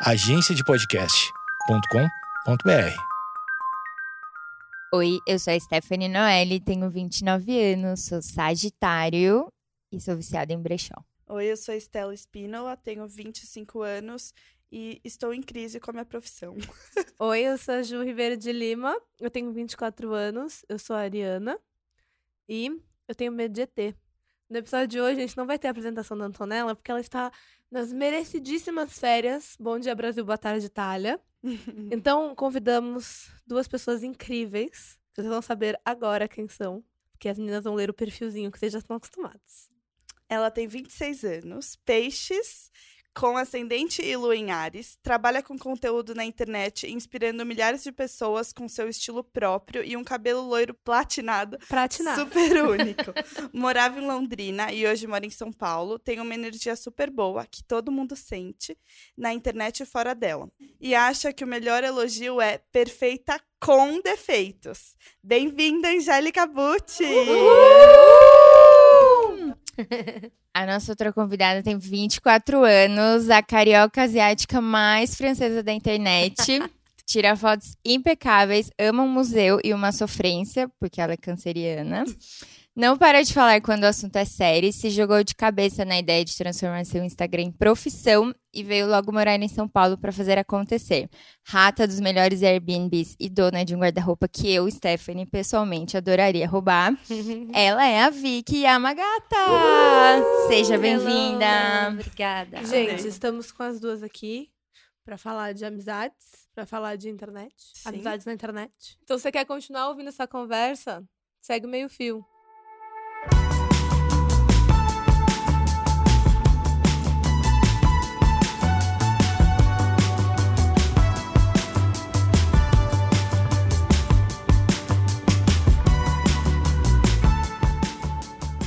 agenciadepodcast.com.br. Oi, eu sou a Stephanie Noelle, tenho 29 anos, sou Sagitário e sou viciada em brechó. Oi, eu sou a Estela Espínola, tenho 25 anos e estou em crise com a minha profissão. Oi, eu sou a Ju Ribeiro de Lima, eu tenho 24 anos, eu sou a Ariana e eu tenho medo de ET. No episódio de hoje, a gente não vai ter a apresentação da Antonella, porque ela está nas merecidíssimas férias. Bom dia, Brasil, boa tarde, Itália. então, convidamos duas pessoas incríveis. Vocês vão saber agora quem são, porque as meninas vão ler o perfilzinho que vocês já estão acostumados. Ela tem 26 anos, peixes, com ascendente e lua em Ares, trabalha com conteúdo na internet, inspirando milhares de pessoas com seu estilo próprio e um cabelo loiro platinado, Pratinado. super único. Morava em Londrina e hoje mora em São Paulo. Tem uma energia super boa que todo mundo sente na internet e fora dela. E acha que o melhor elogio é perfeita com defeitos. Bem-vinda, Angélica Butti! A nossa outra convidada tem 24 anos, a carioca asiática mais francesa da internet. Tira fotos impecáveis, ama um museu e uma sofrência, porque ela é canceriana. Não para de falar quando o assunto é sério, se jogou de cabeça na ideia de transformar seu Instagram em profissão e veio logo morar em São Paulo para fazer acontecer. Rata dos melhores Airbnbs e dona de um guarda-roupa que eu, Stephanie, pessoalmente adoraria roubar. Ela é a Vicky Yamagata! Seja bem-vinda! Hello, Obrigada. Gente, estamos com as duas aqui para falar de amizades, para falar de internet, Sim. amizades na internet. Então, você quer continuar ouvindo essa conversa? Segue o meio fio.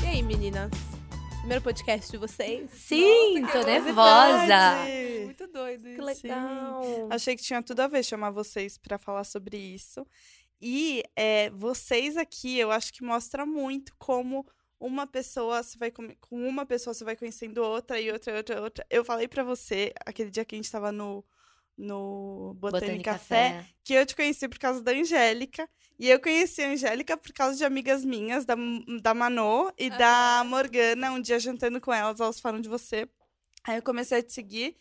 E aí, meninas? Primeiro podcast de vocês? Sim, tô nervosa. Muito doido isso. Que Sim. legal. Achei que tinha tudo a ver chamar vocês para falar sobre isso. E é, vocês aqui, eu acho que mostra muito como uma pessoa você vai com uma pessoa você vai conhecendo outra e outra, outra, outra. Eu falei para você aquele dia que a gente tava no no Botânica Café, Café. que eu te conheci por causa da Angélica. E eu conheci a Angélica por causa de amigas minhas, da, da Manô e da Morgana. Um dia jantando com elas, elas falaram de você. Aí eu comecei a te seguir.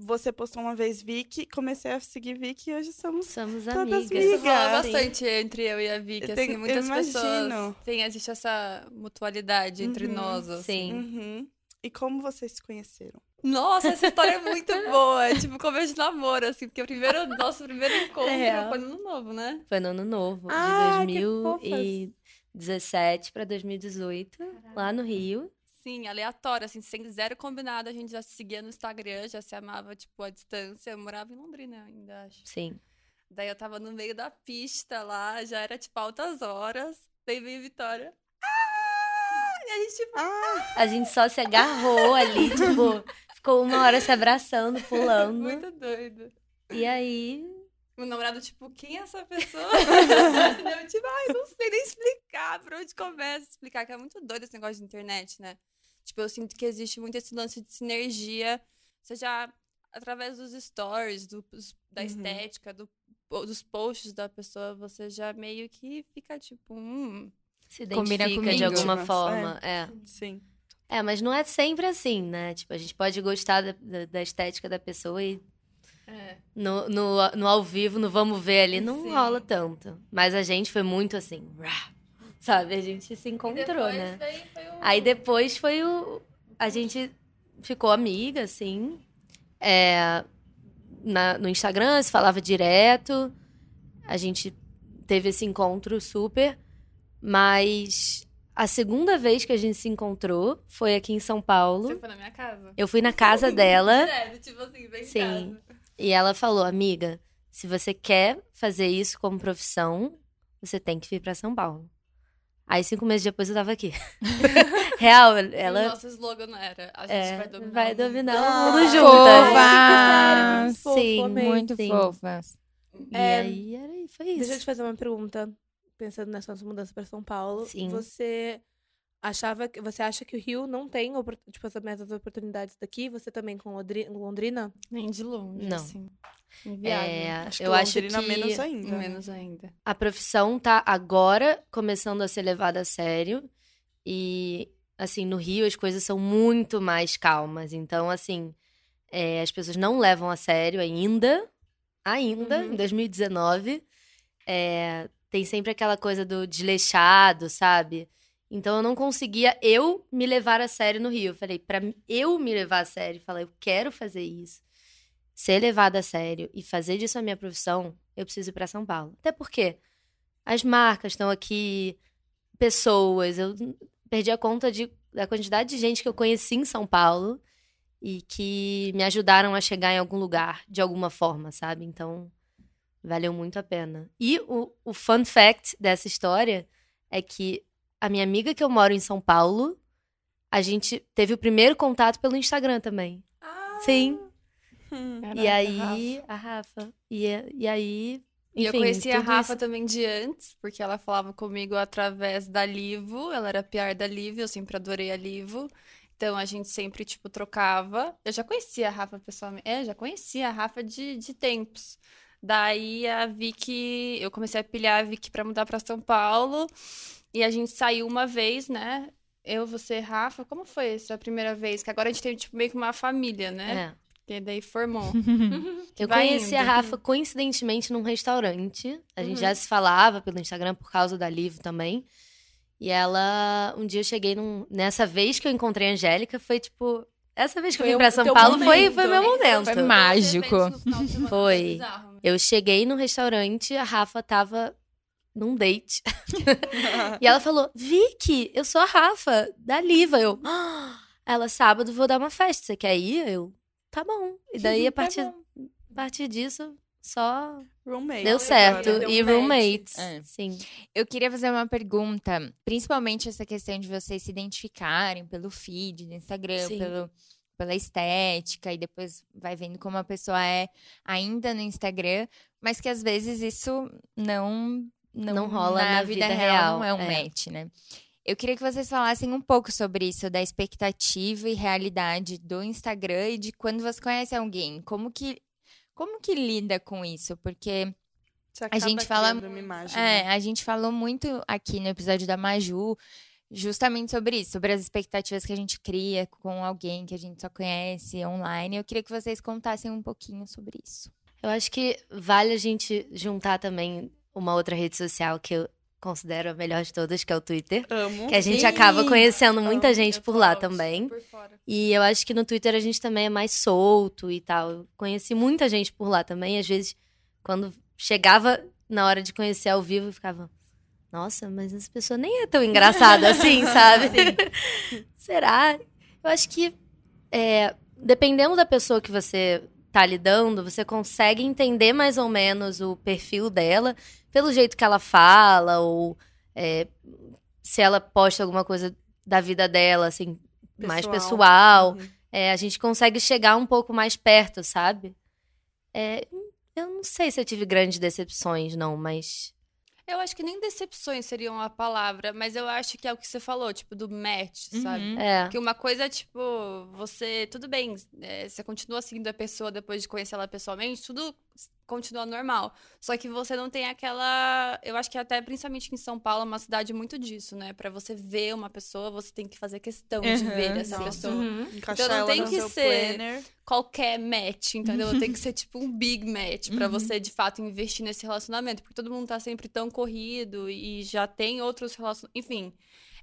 Você postou uma vez Vicky, comecei a seguir Vicky e hoje somos. Somos Todas amigas. amigas. Isso rola Sim. bastante entre eu e a Vicky, Eu assim, tenho- muitas eu pessoas imagino. tem, existe essa mutualidade entre Uhum, nós, assim. Sim. Uhum. E como vocês se conheceram? Nossa, essa história é muito boa, é tipo começo de namoro, assim, porque o primeiro, nosso primeiro encontro real. foi no ano novo, né? Foi no ano novo, Ah, de 2017 pra 2018, lá no Rio. Sim, aleatório, assim, sem zero combinado, a gente já se seguia no Instagram, já se amava, tipo, à distância. Eu morava em Londrina ainda, acho. Sim. Daí eu tava no meio da pista lá, já era, tipo, altas horas. Daí veio Vitória. Ah! E a gente, tipo, A gente só se agarrou ali, tipo, ficou uma hora se abraçando, pulando. muito doido. E aí, Meu namorado, tipo, quem é essa pessoa? eu, tipo, ai, não sei nem explicar por onde começa a explicar, que é muito doido esse negócio de internet, né? Tipo, eu sinto que existe muito esse lance de sinergia, seja através dos stories, do- da Uhum. estética, do- dos posts da pessoa, você já meio que fica, tipo, hum, se Combina identifica de comigo. alguma Mas, forma. É. Sim. É, mas não é sempre assim, né? Tipo, a gente pode gostar da, da- da estética da pessoa e é. no, no, no ao vivo, no vamos ver ali, não Sim. rola tanto. Mas a gente foi muito assim, sabe? A gente se encontrou, né? Aí depois foi o. A gente ficou amiga, assim. É, na- no Instagram se falava direto. A gente teve esse encontro super. Mas a segunda vez que a gente se encontrou foi aqui em São Paulo. Você foi na minha casa? Eu fui na casa dela. Sério, tipo assim, bem em Sim. casa. E ela falou, amiga, se você quer fazer isso como profissão, você tem que vir pra São Paulo. Aí, cinco meses depois, eu tava aqui. Real, O ela nosso slogan era, a gente é, vai dominar vai o mundo. dominar Ah, o mundo juntas. Fofas! Sim. Muito sim. fofas. E É, aí, era, foi Deixa eu isso. te fazer uma pergunta. Pensando nessa sua mudança para São Paulo. Sim. Você achava que você acha que o Rio não tem tipo as mesmas oportunidades daqui? Você também com Londri- Londrina? Nem de longe, Não. assim. Inviável. É, Acho que eu acho Londrina que menos ainda. né? Menos ainda. a profissão tá agora começando a ser levada a sério. E, assim, no Rio as coisas são muito mais calmas. Então, assim, é, as pessoas não levam a sério ainda. Ainda, Uhum. em 2019. É, tem sempre aquela coisa do desleixado, sabe? Então eu não conseguia eu me levar a sério no Rio. Eu falei, pra eu me levar a sério, falar, eu quero fazer isso, ser levada a sério e fazer disso a minha profissão, eu preciso ir pra São Paulo. Até porque as marcas estão aqui, pessoas, eu perdi a conta de, da quantidade de gente que eu conheci em São Paulo e que me ajudaram a chegar em algum lugar de alguma forma, sabe? Então, valeu muito a pena. E o, o fun fact dessa história é que a minha amiga que eu moro em São Paulo, a gente teve o primeiro contato pelo Instagram também. Sim. Hum. e aí, a Rafa. E, e aí. E eu enfim, conheci a Rafa isso- também de antes, porque ela falava comigo através da Livo. Ela era PR da Livo, eu sempre adorei a Livo. Então a gente sempre, tipo, trocava. Eu já conhecia a Rafa pessoalmente. É, já conhecia a Rafa de, de tempos. Daí a Vicky, eu comecei a pilhar a Vicky pra mudar pra São Paulo. E a gente saiu uma vez, né? Eu, você, Rafa. Como foi essa primeira vez? Que agora a gente tem, tipo, meio que uma família, né? É. Que daí formou. Eu Vai conheci a indo. Rafa coincidentemente num restaurante. A gente Uhum. já se falava pelo Instagram por causa da Livo também. E ela, um dia eu cheguei num, nessa vez que eu encontrei a Angélica, foi tipo, essa vez que eu Foi vim o pra São Paulo foi, foi meu momento. Foi mágico. Foi. Eu cheguei no restaurante, a Rafa tava num date. e ela falou: Vicky, eu sou a Rafa, da Liva. Eu, "Ah." ela, sábado vou dar uma festa, você quer ir? Eu, tá bom. E daí, a Tá partir, bom. a partir disso, só Roommate. deu certo. deu E um roommates, É. sim. Eu queria fazer uma pergunta, principalmente essa questão de vocês se identificarem pelo feed do Instagram, Sim. pelo, pela estética, e depois vai vendo como a pessoa é ainda no Instagram, mas que às vezes isso não não, Não rola na vida real, não é real, um é. match, né? Eu queria que vocês falassem um pouco sobre isso, da expectativa e realidade do Instagram e de quando você conhece alguém. Como que, como que lida com isso? Porque Você A gente fala- imagem. é, né? a gente falou muito aqui no episódio da Maju, justamente sobre isso, sobre as expectativas que a gente cria com alguém que a gente só conhece online. Eu queria que vocês contassem um pouquinho sobre isso. Eu acho que vale a gente juntar também uma outra rede social que eu considero a melhor de todas, que é o Twitter. Amo. Que a gente Sim. acaba conhecendo muita Amo, gente por lá também. E eu acho que no Twitter a gente também é mais solto e tal. Eu conheci muita gente por lá também. Às vezes, quando chegava na hora de conhecer ao vivo, eu ficava. Nossa, mas essa pessoa nem é tão engraçada assim, sabe? Será? Eu acho que, é, dependendo da pessoa que você tá lidando, você consegue entender mais ou menos o perfil dela pelo jeito que ela fala, ou é, se ela posta alguma coisa da vida dela, assim, mais pessoal. Uhum. É, a gente consegue chegar um pouco mais perto, sabe? É, eu não sei se eu tive grandes decepções, não, mas. Eu acho que nem decepções seriam a palavra, mas eu acho que é o que você falou, tipo, do match, sabe? Uhum. É. Que uma coisa é, tipo, você. Tudo bem, é, você continua seguindo a pessoa depois de conhecer ela pessoalmente, tudo continua normal. Só que você não tem aquela. Eu acho que até principalmente em São Paulo é uma cidade muito disso, né? Pra você ver uma pessoa, você tem que fazer questão de Uhum, ver essa sim. pessoa. Uhum. Então não tem que ser- planner. Qualquer match, entendeu? Tem que ser tipo um big match pra Uhum. você de fato investir nesse relacionamento, porque todo mundo tá sempre tão corrido e já tem outros relacionamentos. Enfim,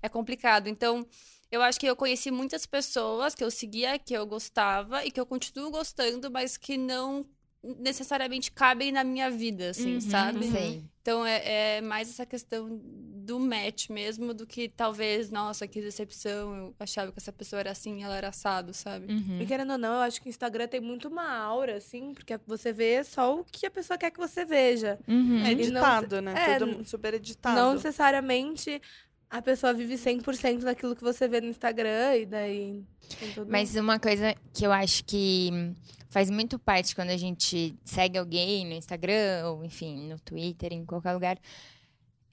é complicado. Então, eu acho que eu conheci muitas pessoas que eu seguia, que eu gostava e que eu continuo gostando, mas que não necessariamente cabem na minha vida, assim, Uhum, sabe? Sei. Então é, é mais essa questão do match mesmo do que talvez, nossa, que decepção, eu achava que essa pessoa era assim, ela era assado, sabe? Uhum. E querendo ou não, eu acho que o Instagram tem muito uma aura, assim, porque você vê só o que a pessoa quer que você veja. Uhum. É E não- editado, né? é, Tudo super editado. Não necessariamente a pessoa vive 100% daquilo que você vê no Instagram, e daí. Mas uma coisa que eu acho que faz muito parte quando a gente segue alguém no Instagram, ou enfim, no Twitter, em qualquer lugar,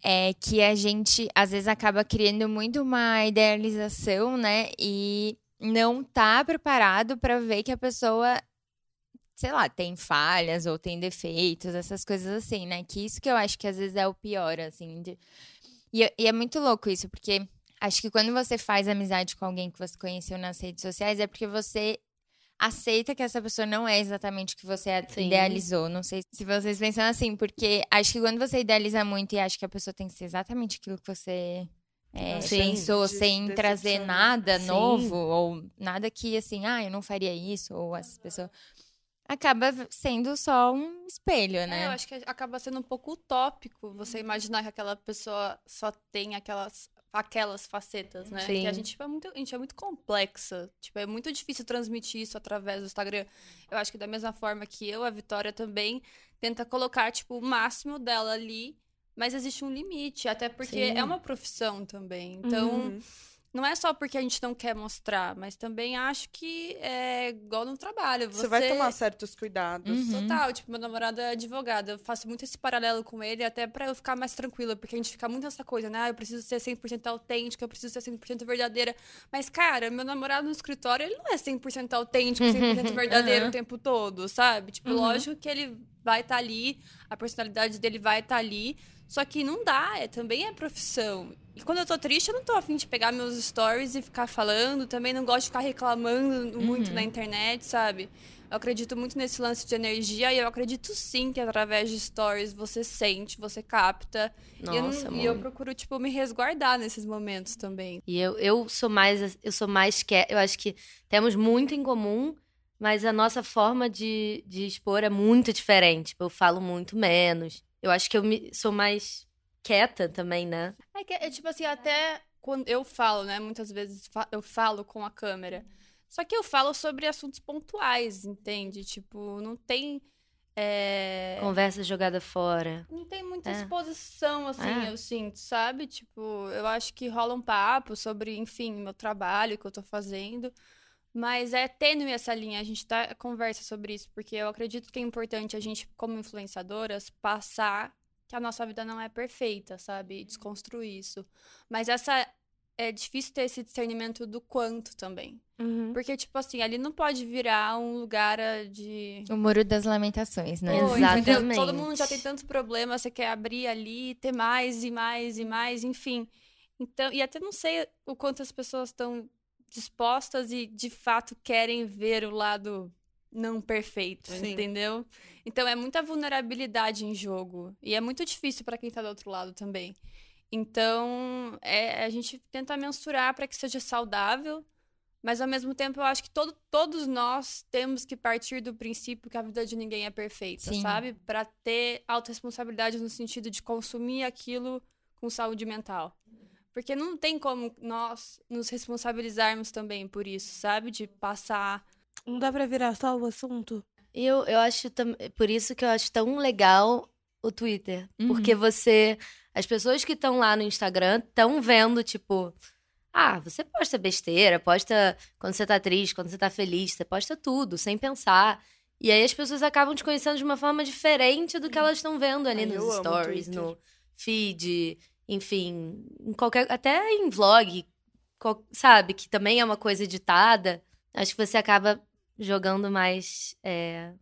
é que a gente às vezes acaba criando muito uma idealização, né? E não tá preparado para ver que a pessoa, sei lá, tem falhas ou tem defeitos, essas coisas assim, né? Que isso que eu acho que às vezes é o pior, assim. De... E, e é muito louco isso, porque acho que quando você faz amizade com alguém que você conheceu nas redes sociais, é porque você aceita que essa pessoa não é exatamente o que você Sim. idealizou. Não sei se vocês pensam assim, porque acho que quando você idealiza muito e acha que a pessoa tem que ser exatamente aquilo que você é, pensou, De- sem trazer nada Sim. novo, ou nada que assim, ah, eu não faria isso, ou essa pessoa. Acaba sendo só um espelho, né? É, eu acho que acaba sendo um pouco utópico você imaginar que aquela pessoa só tem aquelas, aquelas facetas, né? Sim. Que a gente, tipo, é muito, a gente é muito complexa. Tipo, é muito difícil transmitir isso através do Instagram. Eu acho que da mesma forma que eu, a Vitória também tenta colocar, tipo, o máximo dela ali, mas existe um limite, até porque Sim. é uma profissão também. Então, Uhum. Não é só porque a gente não quer mostrar, mas também acho que é igual no trabalho. Você vai tomar certos cuidados. Uhum. Total, tipo, meu namorado é advogado. Eu faço muito esse paralelo com ele, até pra eu ficar mais tranquila, porque a gente fica muito nessa coisa, né? Ah, eu preciso ser 100% autêntica, eu preciso ser 100% verdadeira. Mas, cara, meu namorado no escritório, ele não é 100% autêntico, 100% verdadeiro Aham. o tempo todo, sabe? Tipo, Uhum. lógico que ele vai estar ali, a personalidade dele vai estar ali, só que não dá, é, também é profissão. E quando eu tô triste, eu não tô afim de pegar meus stories e ficar falando, também não gosto de ficar reclamando muito Uhum. na internet, sabe? Eu acredito muito nesse lance de energia e eu acredito sim que através de stories você sente, você capta. E eu não- Nossa, e eu procuro, tipo, me resguardar nesses momentos também. E eu, eu sou mais, eu sou mais que, eu acho que temos muito em comum, mas a nossa forma de, de expor é muito diferente. Tipo, Eu falo muito menos. Eu acho que eu me, sou mais quieta também, né? É que, é tipo assim, até quando eu falo, né? Muitas vezes eu falo com a câmera. Só que eu falo sobre assuntos pontuais, entende? Tipo, não tem. é, Conversa jogada fora. Não tem muita É. exposição, assim, É. eu sinto, sabe? Tipo, eu acho que rola um papo sobre, enfim, meu trabalho que eu tô fazendo. Mas é tênue essa linha, a gente tá conversa sobre isso, porque eu acredito que é importante a gente, como influenciadoras, passar que a nossa vida não é perfeita, sabe? Desconstruir isso. Mas essa é difícil ter esse discernimento do quanto também. Uhum. Porque, tipo assim, ali não pode virar um lugar ah, de. O Muro das Lamentações, né? Pô, Exatamente. entendeu? Todo mundo já tem tanto problema, você quer abrir ali, ter mais e mais e mais, enfim. Então, e até não sei o quanto as pessoas estão dispostas e de fato querem ver o lado não perfeito, Sim. entendeu? Então é muita vulnerabilidade em jogo e é muito difícil para quem tá do outro lado também. Então, é, a gente tenta mensurar para que seja saudável, mas ao mesmo tempo eu acho que todo, todos nós temos que partir do princípio que a vida de ninguém é perfeita, Sim. sabe? Para ter autorresponsabilidade no sentido de consumir aquilo com saúde mental. Porque não tem como nós nos responsabilizarmos também por isso, sabe? De passar. Não dá pra virar só o assunto? E eu, eu acho tam- por isso que eu acho tão legal o Twitter. Uhum. Porque você. As pessoas que estão lá no Instagram estão vendo, tipo. Ah, você posta besteira, posta quando você tá triste, quando você tá feliz, você posta tudo, sem pensar. E aí as pessoas acabam te conhecendo de uma forma diferente do que elas estão vendo ali Ai, nos stories, no feed, enfim, em qualquer. Até em vlog, qual- sabe? Que também é uma coisa editada. Acho que você acaba jogando mais. é,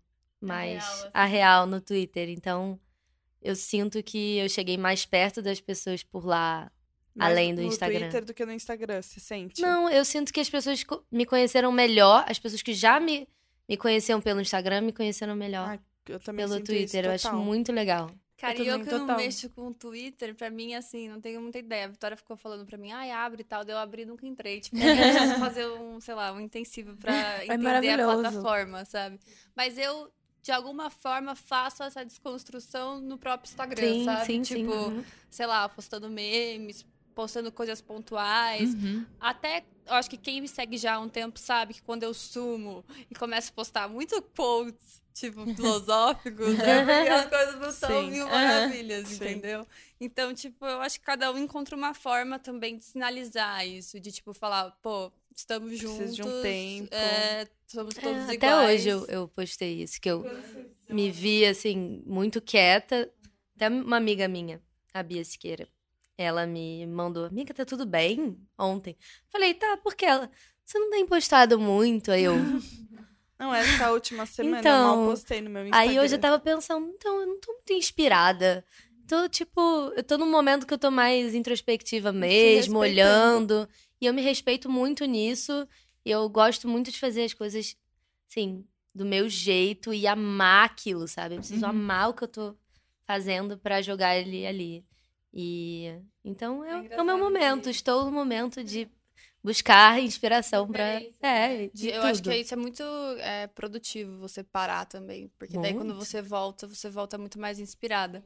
mais real, assim. a real no Twitter. Então, eu sinto que eu cheguei mais perto das pessoas por lá. Mais Além do no Instagram. Twitter do que no Instagram, se sente? Não, eu sinto que as pessoas me conheceram melhor. As pessoas que já me, me conheciam pelo Instagram me conheceram melhor Ai, Eu também pelo Twitter. Eu acho muito legal. Cara, Eu e eu também, que não mexo com o Twitter, pra mim, assim, não tenho muita ideia. A Vitória ficou falando pra mim, ai, abre e tal. Daí eu abri e nunca entrei. Tipo, eu preciso fazer um, sei lá, um intensivo pra entender a maravilhoso. plataforma, sabe? Mas eu, de alguma forma, faço essa desconstrução no próprio Instagram, Sim, sabe? sim, sim. tipo, Uhum. sei lá, postando memes, postando coisas pontuais. Uhum. Até, eu acho que quem me segue já há um tempo sabe que quando eu sumo e começo a postar muito quotes, tipo, filosóficos, né? Porque as coisas não são Sim. mil maravilhas, Sim. entendeu? Então, tipo, eu acho que cada um encontra uma forma também de sinalizar isso, de, tipo, falar, pô, estamos Preciso juntos. de um tempo. é, somos É, todos até iguais. hoje eu, eu postei isso, que eu me vi, assim, muito quieta. Até uma amiga minha a Bia Siqueira. Ela me mandou, amiga, tá tudo bem? Ontem. Falei, tá, porque ela. Você não tem postado muito? Aí eu. Não, essa última semana eu Então, mal postei no meu Instagram. Aí hoje eu tava pensando, então, eu não tô muito inspirada. Tô, tipo, eu tô num momento que eu tô mais introspectiva mesmo, olhando. E eu me respeito muito nisso. E eu gosto muito de fazer as coisas, assim, do meu jeito e amar aquilo, sabe? Eu preciso Uhum. amar o que eu tô fazendo pra jogar ele ali. E então é, é o engraçado meu que- momento. Estou no momento de buscar inspiração pra. Referência, É, de Eu acho tudo. que isso é muito é, produtivo, você parar também. Porque daí quando Muito. você volta, você volta muito mais inspirada.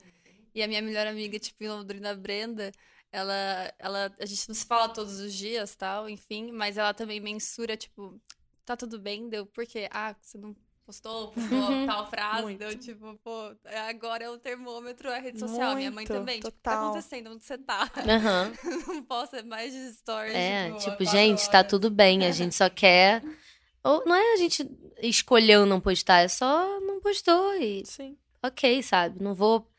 E a minha melhor amiga, tipo, em Londrina, Brenda, ela, ela, a gente não se fala todos os dias, tal, enfim, mas ela também mensura, tipo, tá tudo bem? Deu, por quê? Ah, você não postou, postou tal frase, Muito. deu, tipo, pô, agora é o termômetro, a rede social. Minha mãe Muito, também, tipo, o que tá total. acontecendo? Onde você tá? Aham. não posso mais de stories, É, tipo, tipo, gente, tá tudo bem, a gente só quer. Ou não é a gente escolheu não postar, é só não postou e Sim. ok, sabe? Não vou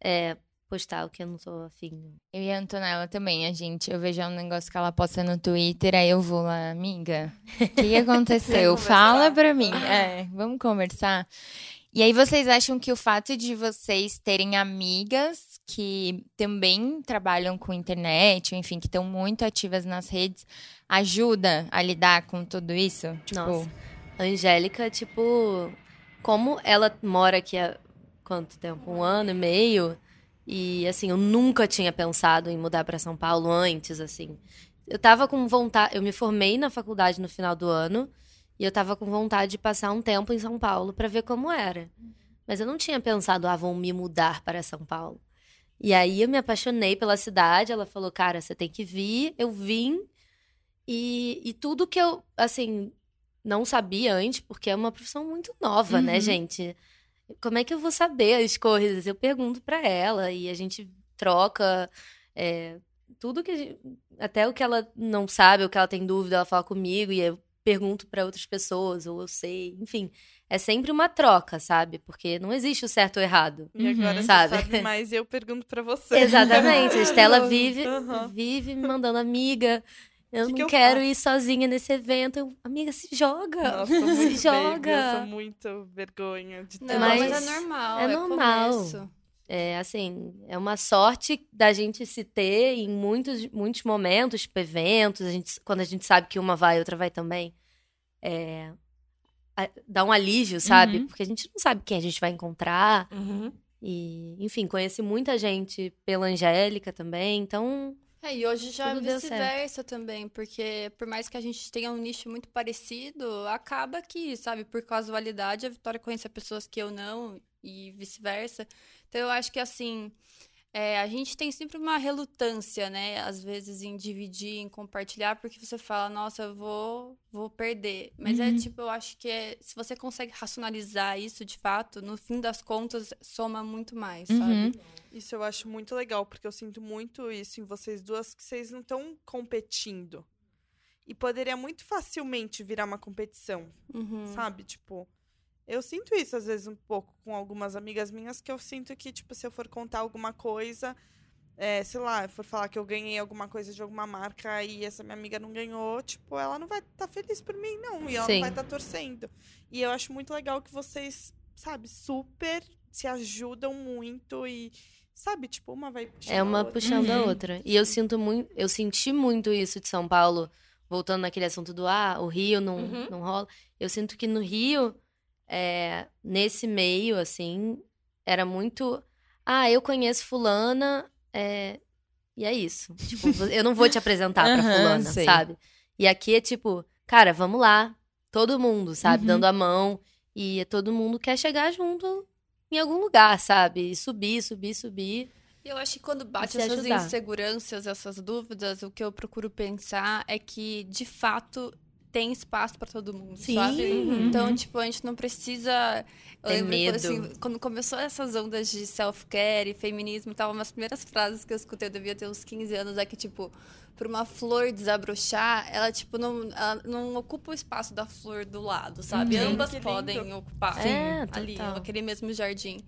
é, postar o que eu não tô afim. Eu e a Antonella também, a gente. Eu vejo um negócio que ela posta no Twitter, aí eu vou lá, amiga. O que, aconteceu? Fala pra mim. É, vamos conversar. E aí, vocês acham que o fato de vocês terem amigas que também trabalham com internet, ou enfim, que estão muito ativas nas redes, ajuda a lidar com tudo isso? Tipo, Nossa. A Angélica, tipo, como ela mora aqui há quanto tempo? Um ano e meio. E assim, eu nunca tinha pensado em mudar pra São Paulo antes, assim. Eu tava com vontade, eu me formei na faculdade no final do ano e eu tava com vontade de passar um tempo em São Paulo pra ver como era. Mas eu não tinha pensado, ah, vou me mudar para São Paulo. E aí eu me apaixonei pela cidade, ela falou, cara, você tem que vir. Eu vim e, e tudo que eu, assim, não sabia antes, porque é uma profissão muito nova, né, Uhum. gente? Como é que eu vou saber as coisas? Eu pergunto pra ela e a gente troca é, tudo que a gente- até o que ela não sabe, o que ela tem dúvida, ela fala comigo e eu pergunto pra outras pessoas ou eu sei, enfim, é sempre uma troca, sabe? Porque não existe o certo ou errado. E agora Uhum. Sabe? sabe mais e eu pergunto pra você. Exatamente. A Estela vive, Aham. vive me mandando amiga. Eu Que não que eu quero faço? ir sozinha nesse evento. Eu, amiga, se joga. Nossa, se baby, joga. eu sou muito vergonha de ter Não, mas, Mas é normal. é É, normal. começo. É assim, é uma sorte da gente se ter em muitos, muitos momentos, tipo eventos, a gente, quando a gente sabe que uma vai, outra vai também. É, a- dá um alívio, sabe? Uhum. Porque a gente não sabe quem a gente vai encontrar. Uhum. E, enfim, conheci muita gente pela Angélica também, então. É, e hoje já é vice-versa também, porque por mais que a gente tenha um nicho muito parecido, acaba que, sabe, por casualidade, a Vitória conhece pessoas que eu não e vice-versa. Então eu acho que assim, é, a gente tem sempre uma relutância, né, às vezes em dividir, em compartilhar, porque você fala, nossa, eu vou, vou perder. Mas é Uhum. tipo, eu acho que é, se você consegue racionalizar isso de fato, no fim das contas, soma muito mais, Uhum. sabe? Isso eu acho muito legal, porque eu sinto muito isso em vocês duas, que vocês não estão competindo. E poderia muito facilmente virar uma competição, Uhum. sabe? Tipo, eu sinto isso às vezes um pouco com algumas amigas minhas, que eu sinto que, tipo, se eu for contar alguma coisa, é, sei lá, eu for falar que eu ganhei alguma coisa de alguma marca e essa minha amiga não ganhou, tipo, ela não vai estar feliz por mim, não. E ela Sim. não vai estar torcendo. E eu acho muito legal que vocês, sabe, super se ajudam muito e, sabe, tipo, uma vai puxando É a uma outra. puxando a Uhum. outra. E eu sinto muito, eu senti muito isso de São Paulo, voltando naquele assunto do ah, o Rio não, Uhum. não rola. Eu sinto que no Rio, é, nesse meio, assim, era muito. Ah, eu conheço fulana, é, e é isso. Tipo, eu não vou te apresentar pra Aham, fulana, sei. sabe? E aqui é tipo, cara, vamos lá. Todo mundo, sabe? Uhum. Dando a mão. E todo mundo quer chegar junto em algum lugar, sabe? E subir, subir, subir. E Eu acho que quando bate essas ajudar. inseguranças, essas dúvidas, o que eu procuro pensar é que, de fato, tem espaço pra todo mundo, Sim. sabe? Uhum. Então, tipo, a gente não precisa. Eu Ter lembro, medo. assim, quando começou essas ondas de self-care e feminismo e tal, umas primeiras frases que eu escutei, eu devia ter uns 15 anos, é que, tipo, pra uma flor desabrochar, ela, tipo, não, ela não ocupa o espaço da flor do lado, sabe? Uhum. Ambas Que lindo. podem ocupar É, ali, total. aquele mesmo jardim.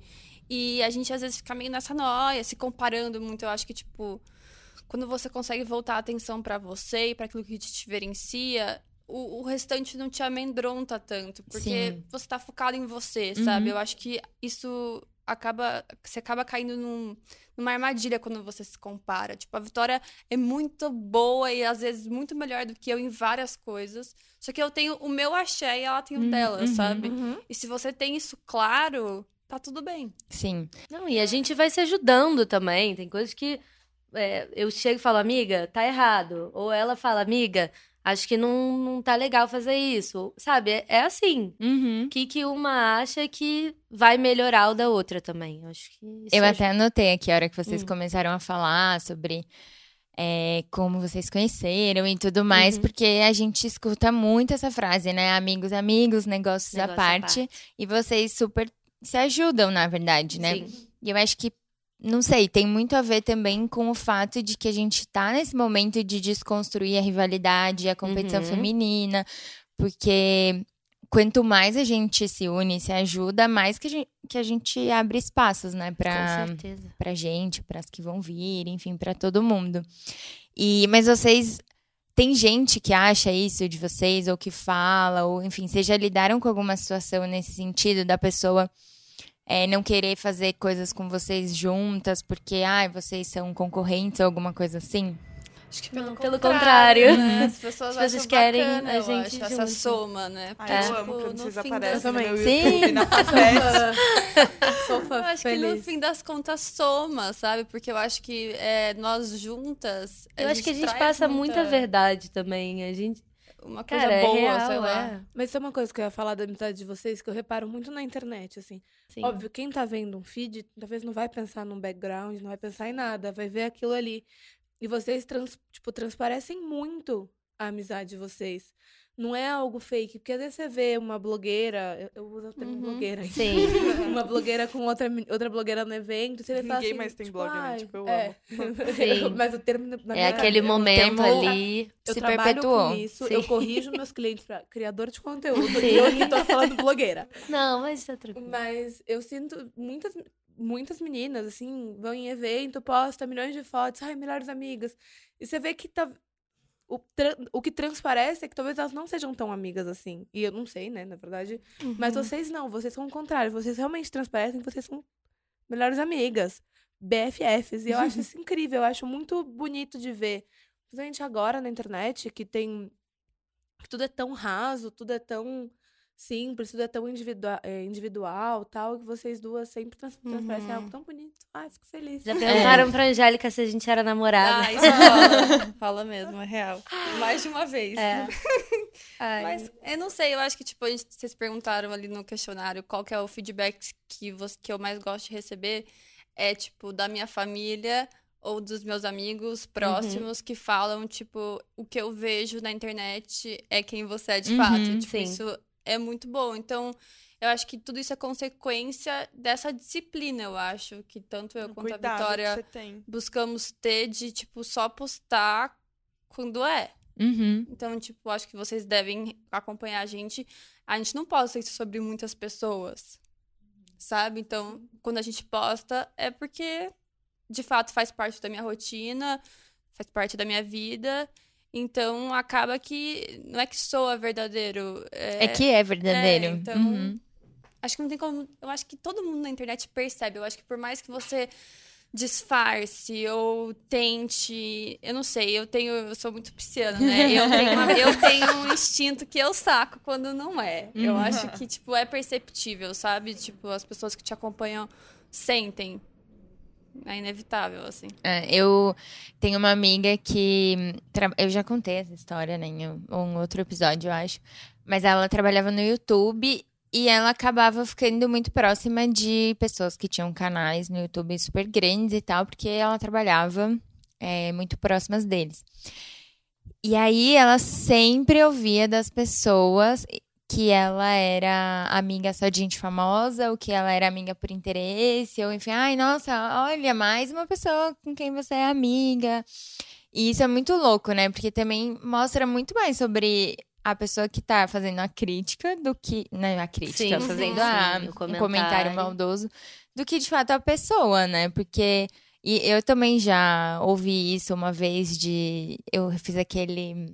E a gente às vezes fica meio nessa noia, se comparando muito. Eu acho que, tipo, quando você consegue voltar a atenção pra você e pra aquilo que te diferencia, o, o restante não te amedronta tanto. Porque Sim. você tá focado em você, Uhum. sabe? Eu acho que isso acaba. Você acaba caindo num, numa armadilha quando você se compara. Tipo, a Vitória é muito boa e às vezes muito melhor do que eu em várias coisas. Só que eu tenho o meu axé e ela tem o Uhum, dela, uhum. sabe? Uhum. E se você tem isso claro, tá tudo bem. Sim. Não, e a gente vai se ajudando também. Tem coisas que é, eu chego e falo, amiga, tá errado. Ou ela fala, amiga, acho que não, não tá legal fazer isso. Sabe? É, é assim. Uhum. O que, que uma acha que vai melhorar o da outra também. Eu acho que Eu ajuda. até anotei aqui a hora que vocês Hum. começaram a falar sobre é, como vocês conheceram e tudo mais, Uhum. porque a gente escuta muito essa frase, né? Amigos, amigos, negócios à Negócio à parte. E vocês super se ajudam, na verdade, né? Sim. E eu acho que, não sei, tem muito a ver também com o fato de que a gente tá nesse momento de desconstruir a rivalidade, a competição Uhum. feminina, porque quanto mais a gente se une, se ajuda, mais que a gente, que a gente abre espaços, né, certeza. pra gente, pras que vão vir, enfim, pra todo mundo. E, mas vocês. Tem gente que acha isso de vocês, ou que fala, ou enfim, vocês já lidaram com alguma situação nesse sentido da pessoa é, não querer fazer coisas com vocês juntas porque, ai, vocês são concorrentes ou alguma coisa assim? Acho que Não, pelo, pelo contrário. contrário. né? As pessoas, As pessoas acham querem bacana, a eu gente acho, essa soma, né? Ai, eu amo tipo, quando no vocês fim aparecem das- no meu Sim. Na. Sou fã Eu acho que no feliz. fim das contas soma, sabe? Porque eu acho que é, nós juntas. Eu acho que a gente passa muita muita verdade também. A gente. Uma coisa Cara, boa, é real, sei lá. é. Mas isso é uma coisa que eu ia falar da amizade de vocês, que eu reparo muito na internet, assim. Sim. Óbvio, quem tá vendo um feed, talvez não vai pensar num background, não vai pensar em nada, vai ver aquilo ali. E vocês, trans, tipo, transparecem muito a amizade de vocês. Não é algo fake, porque às vezes você vê uma blogueira, eu, eu uso o termo Uhum. blogueira, hein? Sim. uma blogueira com outra, outra blogueira no evento, você Ninguém assim, mais tem tipo, blog, né? "Ai, Tipo, eu é. Sim. Mas o termo na É minha aquele cabeça- momento termo- ali. eu se trabalho perpetuou. com isso, Sim. eu corrijo meus clientes pra criador de conteúdo. Sim. E eu aqui tô falando blogueira. Não, mas tá tranquilo. Mas eu sinto muitas, muitas meninas, assim, vão em evento, postam milhões de fotos, ai, melhores amigas. E você vê que tá. O, o que transparece é que talvez elas não sejam tão amigas assim. E eu não sei, né, na verdade. Mas vocês não, vocês são o contrário. Vocês realmente transparecem que vocês são melhores amigas. BFFs. E eu acho isso incrível, eu acho muito bonito de ver. Principalmente agora na internet, que tem. que tudo é tão raso, tudo é tão simples, tudo é tão individua é, individual, tal, que vocês duas sempre trans transparecem Uhum. algo tão bonito. Ai, fico feliz. Já perguntaram pra Angélica se a gente era namorada. Ah, isso fala. fala mesmo, é real. Mais de uma vez. É. Ai, Mas eu não sei, eu acho que, tipo, a gente- vocês perguntaram ali no questionário qual que é o feedback que, você, que eu mais gosto de receber. É, tipo, da minha família ou dos meus amigos próximos que falam, tipo, o que eu vejo na internet é quem você é de Uhum, fato. Tipo, sim. isso é muito bom. Então, eu acho que tudo isso é consequência dessa disciplina, eu acho. Que tanto eu quanto a Vitória buscamos ter de, tipo, só postar quando é. Uhum. Então, tipo, acho que vocês devem acompanhar a gente. A gente não posta isso sobre muitas pessoas, sabe? Então, quando a gente posta, é porque, de fato, faz parte da minha rotina, faz parte da minha vida. Então, acaba que não é que soa verdadeiro. É, que é verdadeiro. é, então- Uhum. Acho que não tem como. Eu acho que todo mundo na internet percebe. Eu acho que por mais que você disfarce ou tente. Eu não sei, eu tenho. Eu sou muito pisciana, né? Eu tenho, uma- eu tenho um instinto que eu saco quando não é. Eu acho que, tipo, é perceptível, sabe? Tipo, as pessoas que te acompanham sentem. É inevitável, assim. É, eu tenho uma amiga que. Eu já contei essa história, né? Em um outro episódio, eu acho. Mas ela trabalhava no YouTube e ela acabava ficando muito próxima de pessoas que tinham canais no YouTube super grandes e tal, porque ela trabalhava é, muito próximas deles. E aí ela sempre ouvia das pessoas que ela era amiga só de gente famosa, ou que ela era amiga por interesse, ou enfim, ai, nossa, olha, mais uma pessoa com quem você é amiga. E isso é muito louco, né? Porque também mostra muito mais sobre a pessoa que tá fazendo a crítica do que. Não, a crítica, Sim, fazendo sim, a, sim, o um comentário comentário. maldoso, do que de fato a pessoa, né? Porque. E eu também já ouvi isso uma vez de. Eu fiz aquele.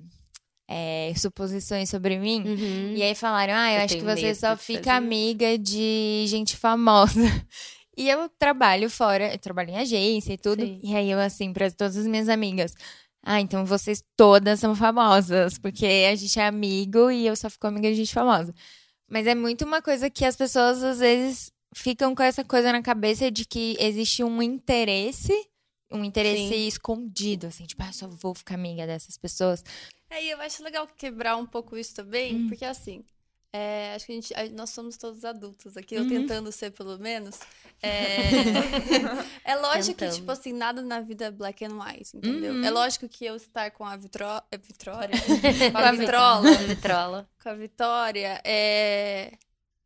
É, suposições sobre mim. Uhum. E aí falaram, ah, eu, Eu acho que você só fica fazer. amiga de gente famosa. E eu trabalho fora, eu trabalho em agência e tudo. Sim. E aí eu, assim, pra todas as minhas amigas. Ah, então vocês todas são famosas, porque a gente é amigo e eu só fico amiga de gente famosa. Mas é muito uma coisa que as pessoas, às vezes, ficam com essa coisa na cabeça de que existe um interesse, um interesse Sim. escondido, assim, tipo, ah, eu só vou ficar amiga dessas pessoas. É, e eu acho legal quebrar um pouco isso também, Hum. porque assim, é, acho que a gente, a- nós somos todos adultos aqui, eu Uhum. tentando ser pelo menos. É, é lógico que, Tentando. tipo assim, nada na vida é black and white, entendeu? Uhum. É lógico que eu estar com a Vitro... é, com Com a a Vitrola, Vitrola. com a Vitória, é,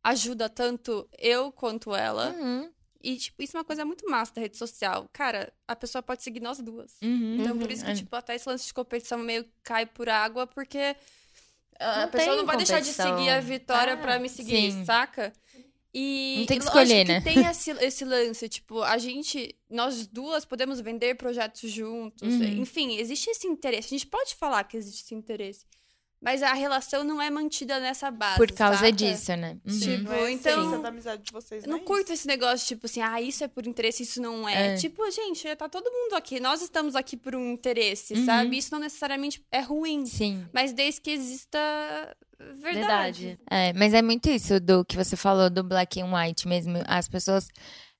ajuda tanto eu quanto ela. Uhum, E, tipo, isso é uma coisa muito massa da rede social. Cara, a pessoa pode seguir nós duas. uhum. Então, por isso que, É. tipo, até esse lance de competição meio cai por água, porque a Não pessoa não vai deixar de competição. seguir a Vitória Ah, pra me seguir, sim. saca? E Não tem que escolher, que né? tem esse, esse lance, tipo, a gente, nós duas podemos vender projetos juntos. Uhum. Enfim, existe esse interesse. A gente pode falar que existe esse interesse. Mas a relação não é mantida nessa base. Por causa saca? disso, né? Uhum. Tipo, Não é então- da amizade de vocês, Eu não é curto isso. esse negócio, tipo assim, ah, isso é por interesse, isso não é. É. Tipo, gente, tá todo mundo aqui. Nós estamos aqui por um interesse, Uhum. sabe? Isso não necessariamente é ruim. Sim. Mas desde que exista verdade. Verdade. É, mas é muito isso do que você falou do black and white mesmo. As pessoas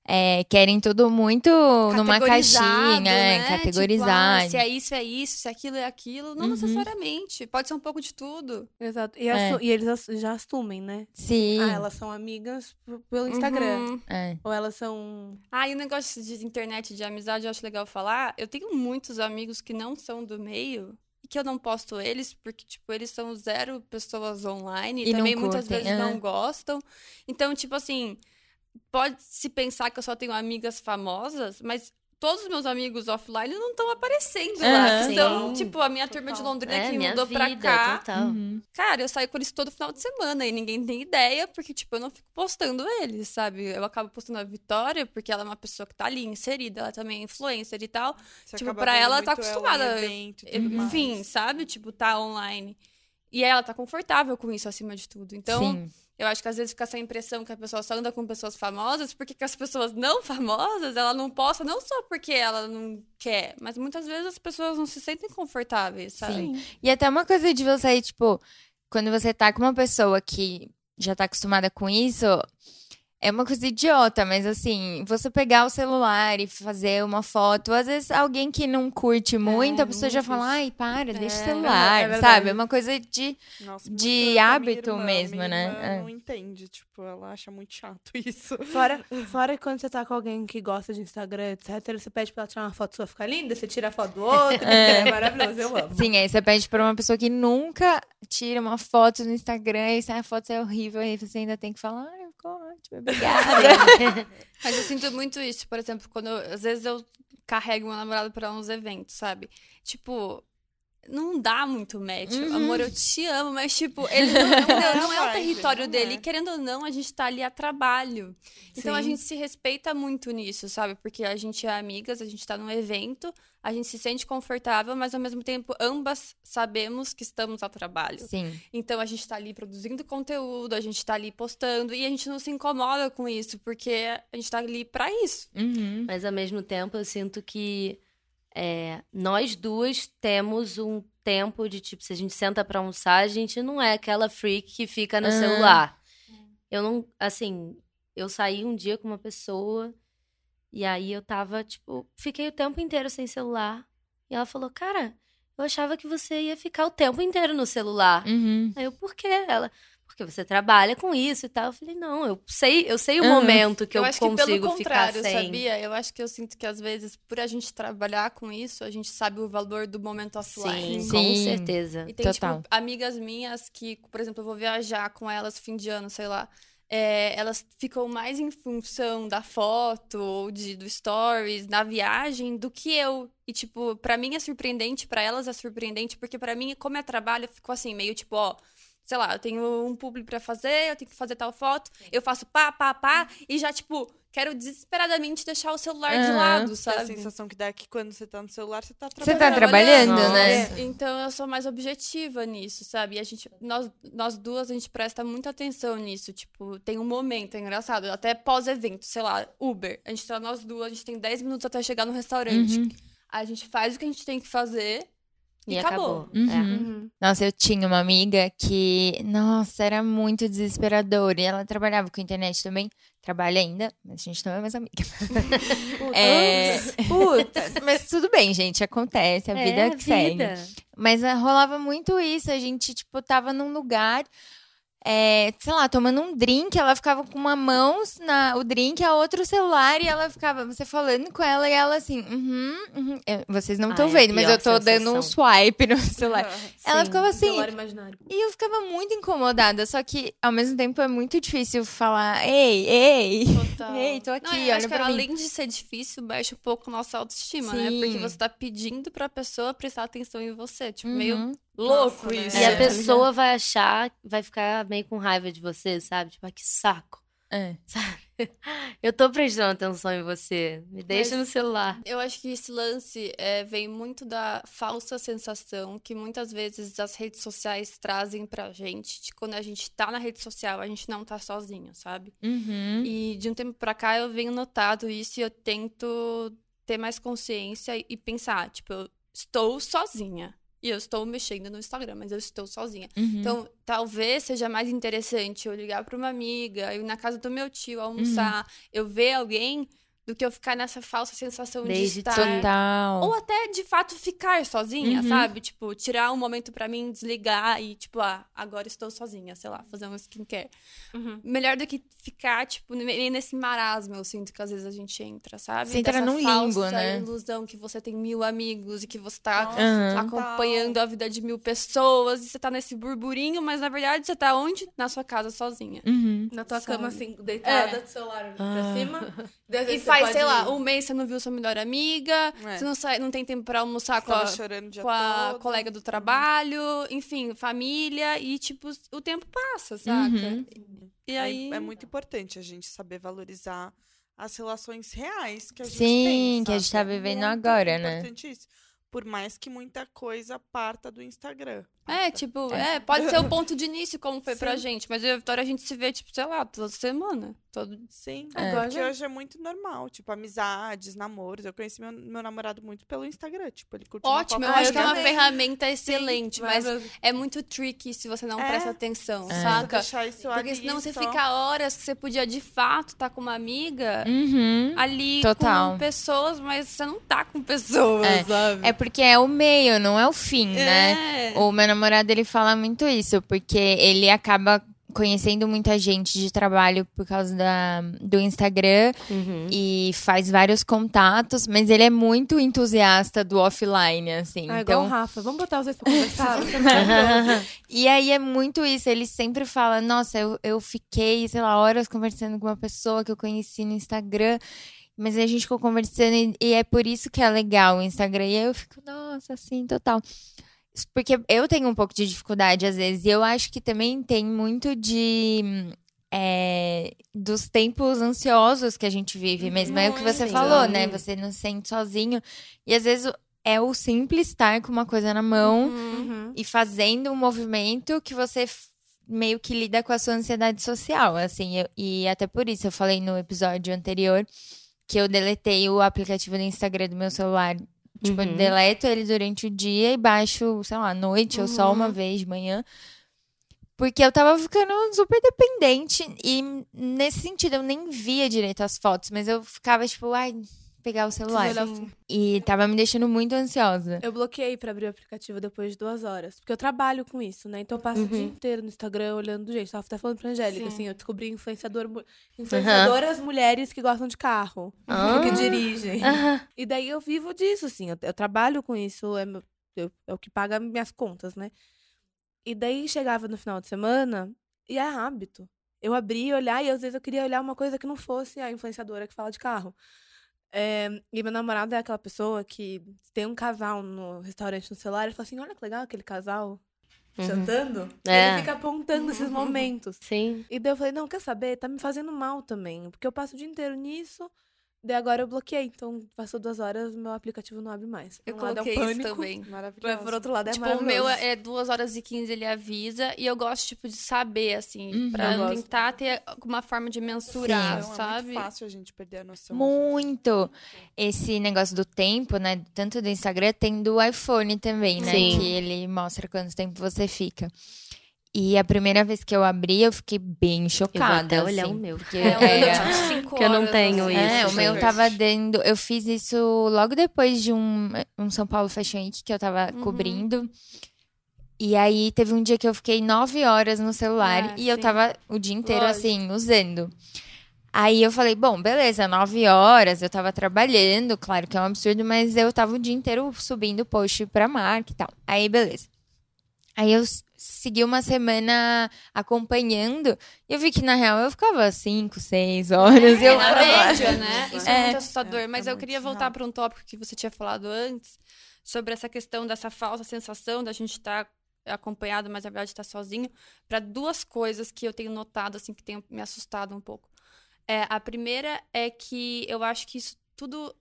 é, querem tudo muito numa Categorizado, caixinha, é, né? categorizar. Tipo, ah, se é isso, é isso, se aquilo é aquilo. Não Uhum. necessariamente. Pode ser um pouco de tudo. Exato. E, É. e eles já assumem, né? Sim. Ah, elas são amigas pelo Instagram. Uhum. É. Ou elas são. Ah, e o negócio de internet, de amizade, eu acho legal falar. Eu tenho muitos amigos que não são do meio e que eu não posto eles, porque, tipo, eles são zero pessoas online e, E também muitas vezes é. não gostam. Então, tipo assim, pode se pensar que eu só tenho amigas famosas, mas. Todos os meus amigos offline não estão aparecendo lá. Aham. Então, tipo, a minha turma de Londrina É, que minha mudou vida, pra cá. total. Uhum. Cara, eu saio com eles todo final de semana e ninguém tem ideia, porque, tipo, eu não fico postando eles, sabe? Eu acabo postando a Vitória, porque ela é uma pessoa que tá ali inserida, ela também é influencer e tal. Você tipo, pra ela, tá acostumada. evento e tudo Enfim, mais. sabe? Tipo, tá online. E ela tá confortável com isso acima de tudo. Então, Sim. Eu acho que às vezes fica essa impressão que a pessoa só anda com pessoas famosas, porque que as pessoas não famosas, ela não posta, não só porque ela não quer, mas muitas vezes as pessoas não se sentem confortáveis, sabe? Sim. E até uma coisa de você, tipo, quando você tá com uma pessoa que já tá acostumada com isso, é uma coisa idiota, mas assim, você pegar o celular e fazer uma foto, às vezes alguém que não curte muito, a pessoa já fala, ai, para, deixa o É, celular, é sabe? É uma coisa de. Nossa, de hábito irmã. mesmo, Minha né? É. não entende, tipo, ela acha muito chato isso. Fora, fora que quando você tá com alguém que gosta de Instagram, etc., você pede pra ela tirar uma foto sua, fica linda, você tira a foto do outro. é. maravilhoso, eu amo. Sim, aí você pede pra uma pessoa que nunca tira uma foto no Instagram e se a foto é horrível, aí você ainda tem que falar, obrigada. Mas eu sinto muito isso, por exemplo, quando eu- às vezes eu carrego meu namorado pra uns eventos, sabe? Tipo, não dá muito match. Uhum. Amor, eu te amo, mas tipo, ele não, não, não é o território dele. é. Querendo ou não, a gente tá ali a trabalho. Então a Sim. gente se respeita muito nisso, sabe? Porque a gente é amigas, a gente tá num evento, a gente se sente confortável, mas ao mesmo tempo ambas sabemos que estamos a trabalho. Sim. Então a gente tá ali produzindo conteúdo, a gente tá ali postando e a gente não se incomoda com isso, porque a gente tá ali pra isso. Uhum. Mas ao mesmo tempo eu sinto que é, nós duas temos um tempo de tipo, se a gente senta pra almoçar, a gente não é aquela freak que fica no Aham. celular. Eu não, assim, eu saí um dia com uma pessoa e aí eu tava, tipo, fiquei o tempo inteiro sem celular. E ela falou, cara, eu achava que você ia ficar o tempo inteiro no celular. Uhum. Aí eu, por quê? Ela, porque você trabalha com isso e tal. Eu falei, não, eu sei, eu sei o Aham. momento que eu, acho que consigo pelo ficar contrário, sem. sabia? Eu acho que eu sinto que às vezes, por a gente trabalhar com isso, a gente sabe o valor do momento offline. Sim, Sim. com certeza. E tem, Total. tipo, amigas minhas que, por exemplo, eu vou viajar com elas fim de ano, sei lá. é, elas ficam mais em função da foto ou de, do stories na viagem do que eu. E, tipo, pra mim é surpreendente, pra elas é surpreendente, porque pra mim, como é trabalho, eu fico assim, meio tipo, ó, sei lá, eu tenho um publi pra fazer, eu tenho que fazer tal foto, eu faço pá, pá, pá, e já, tipo, quero desesperadamente deixar o celular de Aham. lado, A sabe? sensação que dá é que quando você tá no celular, você tá Você trabalhando. tá trabalhando, Nossa. né? Então eu sou mais objetiva nisso, sabe? E a gente, nós, nós duas, a gente presta muita atenção nisso. Tipo, tem um momento, é engraçado, até pós-evento, sei lá, Uber. A gente tá nós duas, a gente tem 10 minutos até chegar no restaurante. Uhum. A gente faz o que a gente tem que fazer e, E acabou. acabou. Uhum. É. Uhum. Nossa, eu tinha uma amiga que, nossa, era muito desesperadora. E ela trabalhava com internet também. Trabalha ainda, mas a gente não é mais amiga. É, Puta. mas tudo bem, gente, acontece, a vida É, que segue. vida. Mas ah, rolava muito isso. A gente, tipo, tava num lugar, é, sei lá, tomando um drink, ela ficava com uma mão na o drink, a outra o celular, e ela ficava, você falando com ela, e ela assim, uhum, uhum. Eu- vocês não estão Ai, a vendo, mas pior eu tô dando um sensação. swipe no celular. Ela Sim. ficava assim, e eu ficava muito incomodada, só que ao mesmo tempo é muito difícil falar, ei, ei. Total. Ei, tô aqui, Não, eu olha acho que mim. além de ser difícil, mexe um pouco nossa autoestima, né? Porque Sim. você tá pedindo pra pessoa prestar atenção em você. Tipo, Uhum. meio louco Nossa, né? isso. E É, a tá pessoa vai achar, vai ficar meio com raiva de você, sabe? Tipo, ah, que saco. É. Eu tô prestando atenção em você. Me deixa Mas- no celular. Eu acho que esse lance é, vem muito da falsa sensação que muitas vezes as redes sociais trazem pra gente, de quando a gente tá na rede social, a gente não tá sozinho, sabe? Uhum. E de um tempo pra cá eu venho notado isso e eu tento ter mais consciência e pensar, tipo, eu estou sozinha. E eu estou mexendo no Instagram, mas eu estou sozinha. Uhum. Então, talvez seja mais interessante eu ligar para uma amiga, eu ir na casa do meu tio almoçar, eu ver alguém, do que eu ficar nessa falsa sensação de Beijo, estar. Total. Ou até, de fato, ficar sozinha, Uhum. sabe? Tipo, tirar um momento pra mim, desligar e, tipo, ah, agora estou sozinha, sei lá, fazer um skincare. Uhum. Melhor do que ficar, tipo, nesse marasmo, eu sinto que às vezes a gente entra, sabe? Você entra Dessa num limbo, falsa né? ilusão que você tem mil amigos e que você tá Nossa, acompanhando a vida de mil pessoas e você tá nesse burburinho, mas na verdade você tá onde? Na sua casa sozinha. Uhum. Na tua Sabe? cama, assim, deitada, É. do celular Ah. pra cima. Você faz, pode sei lá, um mês você não viu sua melhor amiga, É. você não, sai, não tem tempo pra almoçar com Ficava a, com a todo. colega do trabalho, enfim, família, e tipo, o tempo passa, saca? Uhum. E É- aí. É, muito importante a gente saber valorizar as relações reais que a gente Sim, tem. que a gente tá É vivendo muito agora, né? importante isso. Por mais que muita coisa parta do Instagram. É, tipo, é. pode ser o ponto de início, como foi pra Sim. gente. Mas eu e a Vitória, a gente se vê, tipo, sei lá, toda semana. Todo... Sim, É. porque hoje é muito normal. Tipo, amizades, namoros. Eu conheci meu, meu namorado muito pelo Instagram. Tipo, ele curtiu uma Ótimo, eu acho que é uma ferramenta excelente, mas Maravilhoso. é muito tricky se você não É. presta atenção, É. saca? Deixar isso Porque ali senão você só. fica horas que você podia de fato estar com uma amiga Uhum. ali Total. com pessoas, mas você não tá com pessoas, É. sabe? É porque é o meio, não é o fim, né? É. O meu namorado, ele fala muito isso, porque ele acaba conhecendo muita gente de trabalho por causa da, do Instagram Uhum. e faz vários contatos, mas ele é muito entusiasta do offline, assim. Ah, igual o então, Rafa. Vamos botar os dois pra conversar? E aí é muito isso, ele sempre fala, nossa, eu, eu fiquei, sei lá, horas conversando com uma pessoa que eu conheci no Instagram, mas a gente ficou conversando e, e é por isso que é legal o Instagram. E aí eu fico, nossa, assim, total. Porque eu tenho um pouco de dificuldade às vezes, e eu acho que também tem muito de. é, dos tempos ansiosos que a gente vive mesmo. É o que você Muito. falou, né? Você não se sente sozinho. E às vezes é o simples estar com uma coisa na mão Uhum. e fazendo um movimento que você meio que lida com a sua ansiedade social, assim. eu- e até por isso eu falei no episódio anterior que eu deletei o aplicativo do Instagram do meu celular. Tipo, eu Uhum. deleto ele durante o dia e baixo, sei lá, à noite ou só uma vez de manhã. Porque eu tava ficando super dependente e nesse sentido eu nem via direito as fotos, mas eu ficava tipo, ai, pegar o celular. Assim. E tava me deixando muito ansiosa. Eu bloqueei pra abrir o aplicativo depois de duas horas. Porque eu trabalho com isso, né? Então eu passo o dia inteiro no Instagram olhando do jeito. Tava até falando pra Angélica, Sim. assim, eu descobri influenciador, influenciadoras mulheres que gostam de carro. Ah. Que dirigem. E daí eu vivo disso, assim. Eu, eu trabalho com isso, é, meu- eu- é o que paga minhas contas, né? E daí chegava no final de semana e é hábito. Eu abria e olhar, e às vezes eu queria olhar uma coisa que não fosse a influenciadora que fala de carro. É, e meu namorado é aquela pessoa que tem um casal no restaurante no celular e fala assim: olha que legal aquele casal. jantando, É. ele fica apontando esses momentos. Sim. E daí eu falei, não, quer saber? Tá me fazendo mal também. Porque eu passo o dia inteiro nisso. Daí agora eu bloqueei. Então, passou duas horas, meu aplicativo não abre mais. Eu um lado é coloquei isso pânico, também. Maravilhoso. Por outro lado é tipo, o meu é 2 horas e 15, ele avisa. E eu gosto, tipo, de saber, assim, Uhum. pra Eu gosto. tentar ter alguma forma de mensurar, Então, É sabe? muito fácil a gente perder a noção. Muito. Esse negócio do tempo, né? Tanto do Instagram, tem do iPhone também, né? Sim. Que ele mostra quanto tempo você fica. E a primeira vez que eu abri, eu fiquei bem Eu vou chocada. até olhar assim, o meu. Porque É, tipo, cinco Porque eu não tenho assim. isso, É, o meu tava dando. Eu fiz isso logo depois de um, um São Paulo Fashion Week que eu tava Uhum. cobrindo. E aí teve um dia que eu fiquei nove horas no celular Ah, e eu sim. tava o dia inteiro Lógico. assim, usando. Aí eu falei, bom, beleza, nove horas, eu tava trabalhando, claro que é um absurdo, mas eu tava o dia inteiro subindo post pra marca e tal. Aí, beleza. Aí eu segui uma semana acompanhando e eu vi que, na real, eu ficava cinco, seis horas. e É, eu na falava, média, né? Isso é, É. muito assustador. É, mas é eu queria voltar para um tópico que você tinha falado antes, sobre essa questão dessa falsa sensação da gente estar acompanhado, mas na verdade estar sozinho, para duas coisas que eu tenho notado, assim, que tem me assustado um pouco. É, a primeira é que eu acho que isso tudo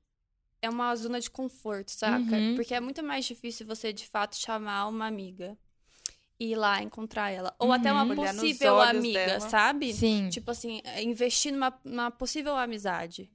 é uma zona de conforto, saca? Uhum. Porque é muito mais difícil você, de fato, chamar uma amiga ir lá encontrar ela. Ou até uma Uhum. Possível amiga, dela. sabe? Sim. Tipo assim, investir numa, numa possível amizade.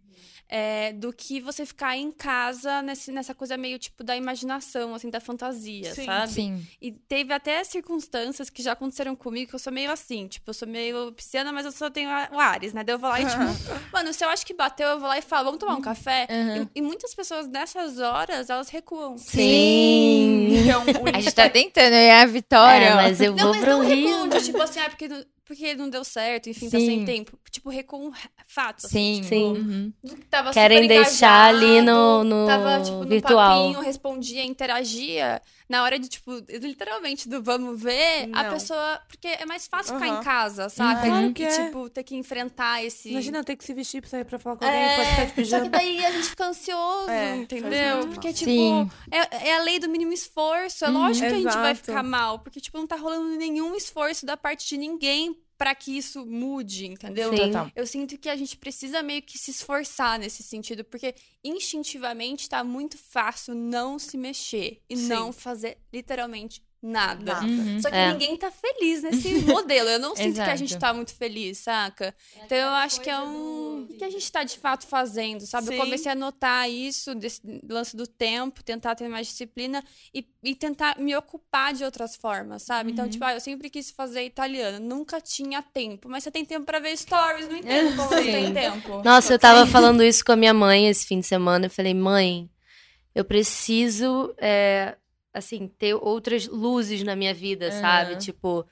É, do que você ficar em casa nesse, nessa coisa meio tipo da imaginação, assim, da fantasia, Sim. sabe? Sim. E teve até circunstâncias que já aconteceram comigo que eu sou meio assim, tipo, eu sou meio pisciana, mas eu só tenho o Ares, né? Daí eu vou lá e, tipo, mano, se eu acho que bateu, eu vou lá e falo, vamos tomar um café? Uhum. E, e muitas pessoas nessas horas, elas recuam. Sim. Então, o A gente tá tentando, e a Vitória. É, mas eu Não, vou mas pro não Rio. recuam de, tipo assim, ah, porque porque não deu certo, enfim, tá Sim. sem tempo. Tipo, recuam fato. assim, Sim. Sim. Uhum. tava Querem deixar ali no- no tava, tipo, no virtual. papinho, respondia, interagia. Na hora de, tipo, literalmente do vamos ver, a Não. pessoa... Porque é mais fácil ficar Aham. em casa, saca? Claro E, que é. tipo, ter que enfrentar esse... Imagina ter que se vestir pra sair pra falar com alguém, É, pode ficar de só que pijama. daí a gente fica ansioso, É, entendeu? Porque, mal. tipo, Sim. é, é a lei do mínimo esforço. É Uhum. lógico que a gente vai Exato. ficar mal. Porque, tipo, não tá rolando nenhum esforço da parte de ninguém pra que isso mude, entendeu? Sim. Eu sinto que a gente precisa meio que se esforçar nesse sentido, porque instintivamente tá muito fácil não se mexer e Sim. não fazer literalmente nada. Nada. Uhum. Só que É. ninguém tá feliz nesse modelo. Eu não sinto que a gente tá muito feliz, saca? Então eu acho que é um. O que a gente tá de fato fazendo, sabe? Sim. Eu comecei a notar isso, desse lance do tempo, tentar ter mais disciplina e, e tentar me ocupar de outras formas, sabe? Então, tipo, ah, eu sempre quis fazer italiano, nunca tinha tempo. Mas você tem tempo pra ver stories, não entendo como você tem tempo. Nossa, eu tava falando isso com a minha mãe esse fim de semana. Eu falei, mãe, eu preciso, é, assim, ter outras luzes na minha vida, sabe? Tipo,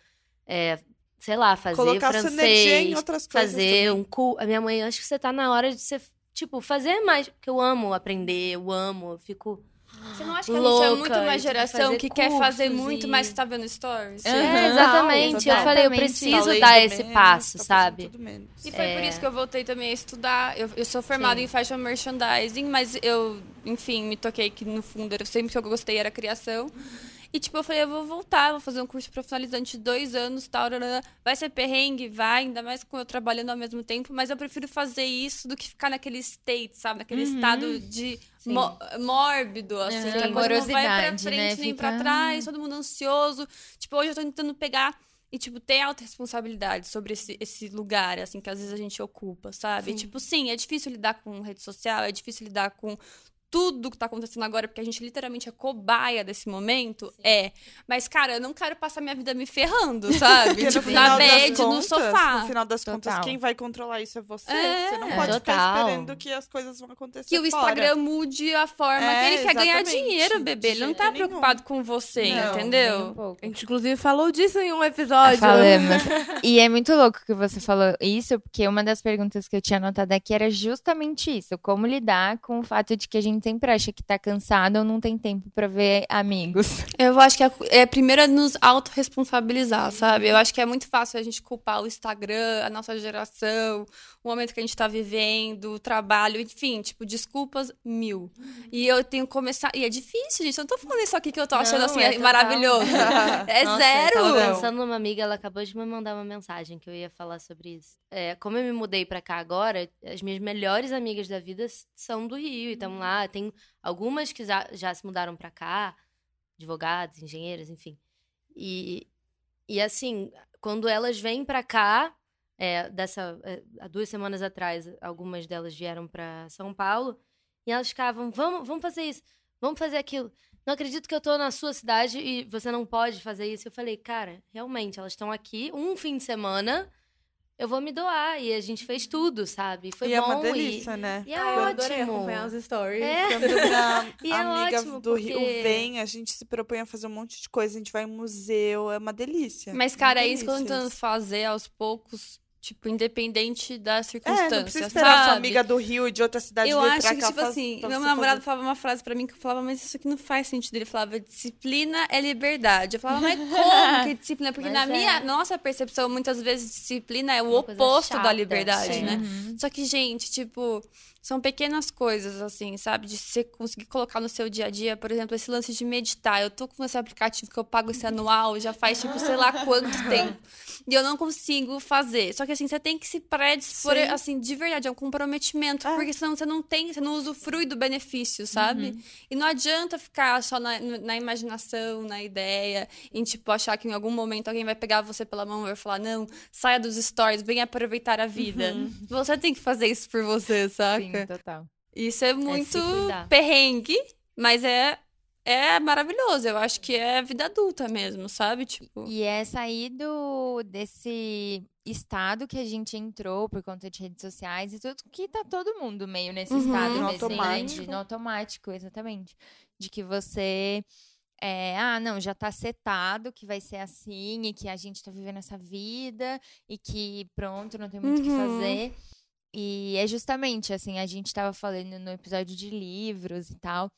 é, sei lá, fazer Colocar energia em francês, outras coisas. fazer também. um cu. A minha mãe, acho que você tá na hora de você, tipo, fazer mais. Porque eu amo aprender, eu amo, eu fico. Você não acha que a gente é Louca, muito uma que geração que quer fazer muito, e- mas tá vendo stories? Aham. É, exatamente. Eu falei, eu preciso Tá dar esse menos, passo, tá sabe? tudo menos. E foi por É. isso que eu voltei também a estudar. Eu, eu sou formada Sim. em fashion merchandising, mas eu, enfim, me toquei que no fundo era sempre que eu gostei era criação. E tipo, eu falei, eu vou voltar, vou fazer um curso profissionalizante de dois anos, tal, tarará. vai ser perrengue, vai, ainda mais com eu trabalhando ao mesmo tempo, mas eu prefiro fazer isso do que ficar naquele state, sabe? Naquele Uhum. estado de mo- mórbido, assim, Uhum. não vai pra Morosidade, frente né? nem Fica- pra trás, todo mundo ansioso. Tipo, hoje eu tô tentando pegar e, tipo, ter alta responsabilidade sobre esse, esse lugar, assim, que às vezes a gente ocupa, sabe? Tipo, sim, é difícil lidar com rede social, é difícil lidar com tudo que tá acontecendo agora, porque a gente literalmente é cobaia desse momento, é. Mas, cara, eu não quero passar minha vida me ferrando, sabe? No tipo, na bed, no contas, sofá. No final das contas, Total. quem vai controlar isso é você. É, você não pode ficar total. esperando que as coisas vão acontecer Que o fora. Instagram mude a forma É, que ele quer ganhar exatamente. dinheiro, bebê. Ele não tá nenhum. preocupado com você, Não, um entendeu? pouco. A gente, inclusive, falou disso em um episódio. Falamos. e é muito louco que você falou isso, porque uma das perguntas que eu tinha anotado aqui era justamente isso: como lidar com o fato de que a gente gente sempre acha que tá cansado ou não tem tempo pra ver amigos. Eu acho que é, é primeiro é nos autorresponsabilizar, sabe? Eu acho que é muito fácil a gente culpar o Instagram, a nossa geração, o momento que a gente tá vivendo, o trabalho, enfim, tipo, desculpas mil. E eu tenho que começar. E é difícil, gente. Eu não tô falando isso aqui que eu tô achando Não, assim, é é maravilhoso. É Nossa, zero. Eu tava pensando numa amiga, ela acabou de me mandar uma mensagem que eu ia falar sobre isso. É, como eu me mudei pra cá agora, as minhas melhores amigas da vida são do Rio e estão lá. Tem algumas que já, já se mudaram pra cá, advogados, engenheiros, enfim. E, e assim, quando elas vêm pra cá, é, dessa, é, há duas semanas atrás, algumas delas vieram pra São Paulo e elas ficavam, vamos, vamos fazer isso, vamos fazer aquilo. Não acredito que eu tô na sua cidade e você não pode fazer isso. Eu falei, cara, realmente, elas estão aqui um fim de semana, eu vou me doar. E a gente fez tudo, sabe? Foi e é bom. uma delícia, né? E, e é Ah, eu adorei ótimo. acompanhar os stories. É. E é amiga ótimo, do Rio porque- vem, a gente se propõe a fazer um monte de coisa, a gente vai em museu, é uma delícia. Mas, cara, é isso que eu tô tentando fazer aos poucos, tipo, independente das É, circunstâncias, não precisa esperar sabe? sua amiga do Rio e de outra cidade Eu vir acho pra que, cá tipo faz- assim, meu namorado fazer. falava uma frase pra mim que eu falava, mas isso aqui não faz sentido. Ele falava, disciplina é liberdade. Eu falava, mas como que é disciplina? Porque Mas na é. minha nossa percepção, muitas vezes, disciplina é o Uma oposto da liberdade, sim. né? Só que, gente, tipo, são pequenas coisas, assim, sabe? De você conseguir colocar no seu dia a dia, por exemplo, esse lance de meditar. Eu tô com esse aplicativo que eu pago esse anual, já faz, tipo, sei lá quanto tempo. E eu não consigo fazer. Só que, assim, você tem que se predispor, Sim. assim, de verdade, é um comprometimento. É. Porque senão você não tem, você não usufrui do benefício, sabe? E não adianta ficar só na, na imaginação, na ideia, em, tipo, achar que em algum momento alguém vai pegar você pela mão e vai falar, não, saia dos stories, venha aproveitar a vida. Você tem que fazer isso por você, saca? Sim, total. Isso é muito cuidar. perrengue, mas é, é maravilhoso. Eu acho que é vida adulta mesmo, sabe? Tipo. E é sair do, desse estado que a gente entrou por conta de redes sociais e tudo, que tá todo mundo meio nesse Uhum. estado No mesmo, né? automático. De- No automático, exatamente. De que você. é, ah, não, já tá setado que vai ser assim e que a gente tá vivendo essa vida e que pronto, não tem muito o que Uhum. fazer. E é justamente assim, a gente tava falando no episódio de livros e tal,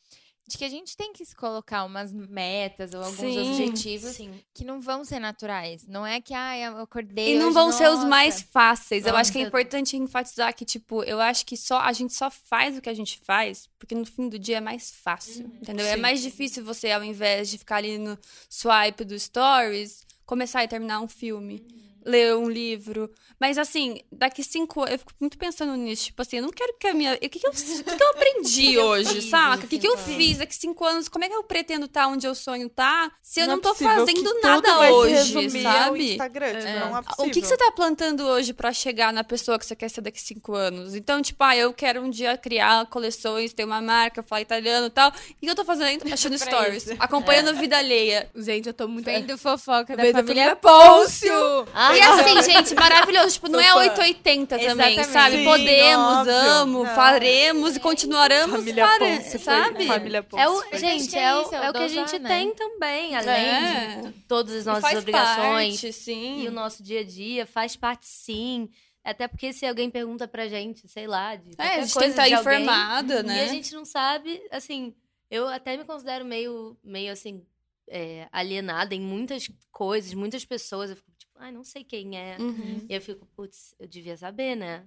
de que a gente tem que se colocar umas metas ou alguns Sim, objetivos Sim. que não vão ser naturais. Não é que, ah, eu acordei. E não hoje, vão ser os nossa. mais fáceis. Eu acho que é importante enfatizar que, tipo, eu acho que só a gente só faz o que a gente faz porque no fim do dia é mais fácil. Entendeu? É Sim. mais difícil você, ao invés de ficar ali no swipe do stories, começar e terminar um filme. Ler um livro. Mas assim, daqui cinco anos. Eu fico muito pensando nisso. Tipo assim, eu não quero que a minha. O que, que, eu, o que, que eu aprendi hoje, fiz saca? O que, que eu fiz daqui cinco anos? Como é que eu pretendo estar onde eu sonho estar se eu não, é tô possível que fazendo nada hoje, sabe? Instagram, tipo, É. não é O que, que você tá plantando hoje pra chegar na pessoa que você quer ser daqui cinco anos? Então, tipo, ah, eu quero um dia criar coleções, ter uma marca, falar italiano e tal. E o que eu tô fazendo? Achando stories. isso. Acompanhando vida alheia. Gente, eu tô muito. Vendo fofoca da Vendo a família família Pôncio. Ah, E assim, gente, maravilhoso. Tipo, não é Sou fã. 880 também, Exatamente. sabe? Sim, Podemos, óbvio. amo, Não. faremos e continuaremos, Família fare- Ponce sabe? Família Ponce É o, gente, que é, é o, isso, é o é o que a gente né? tem também, além É. de todas as nossas faz obrigações parte, sim. e o nosso dia a dia, faz parte sim. Até porque se alguém pergunta pra gente, sei lá, de É, a gente tem coisa que estar de alguém, informada, né? E a gente não sabe, assim, eu até me considero meio, meio assim, é, alienada em muitas coisas, muitas pessoas. Eu fico ai, não sei quem é. Uhum. E eu fico, putz, eu devia saber, né?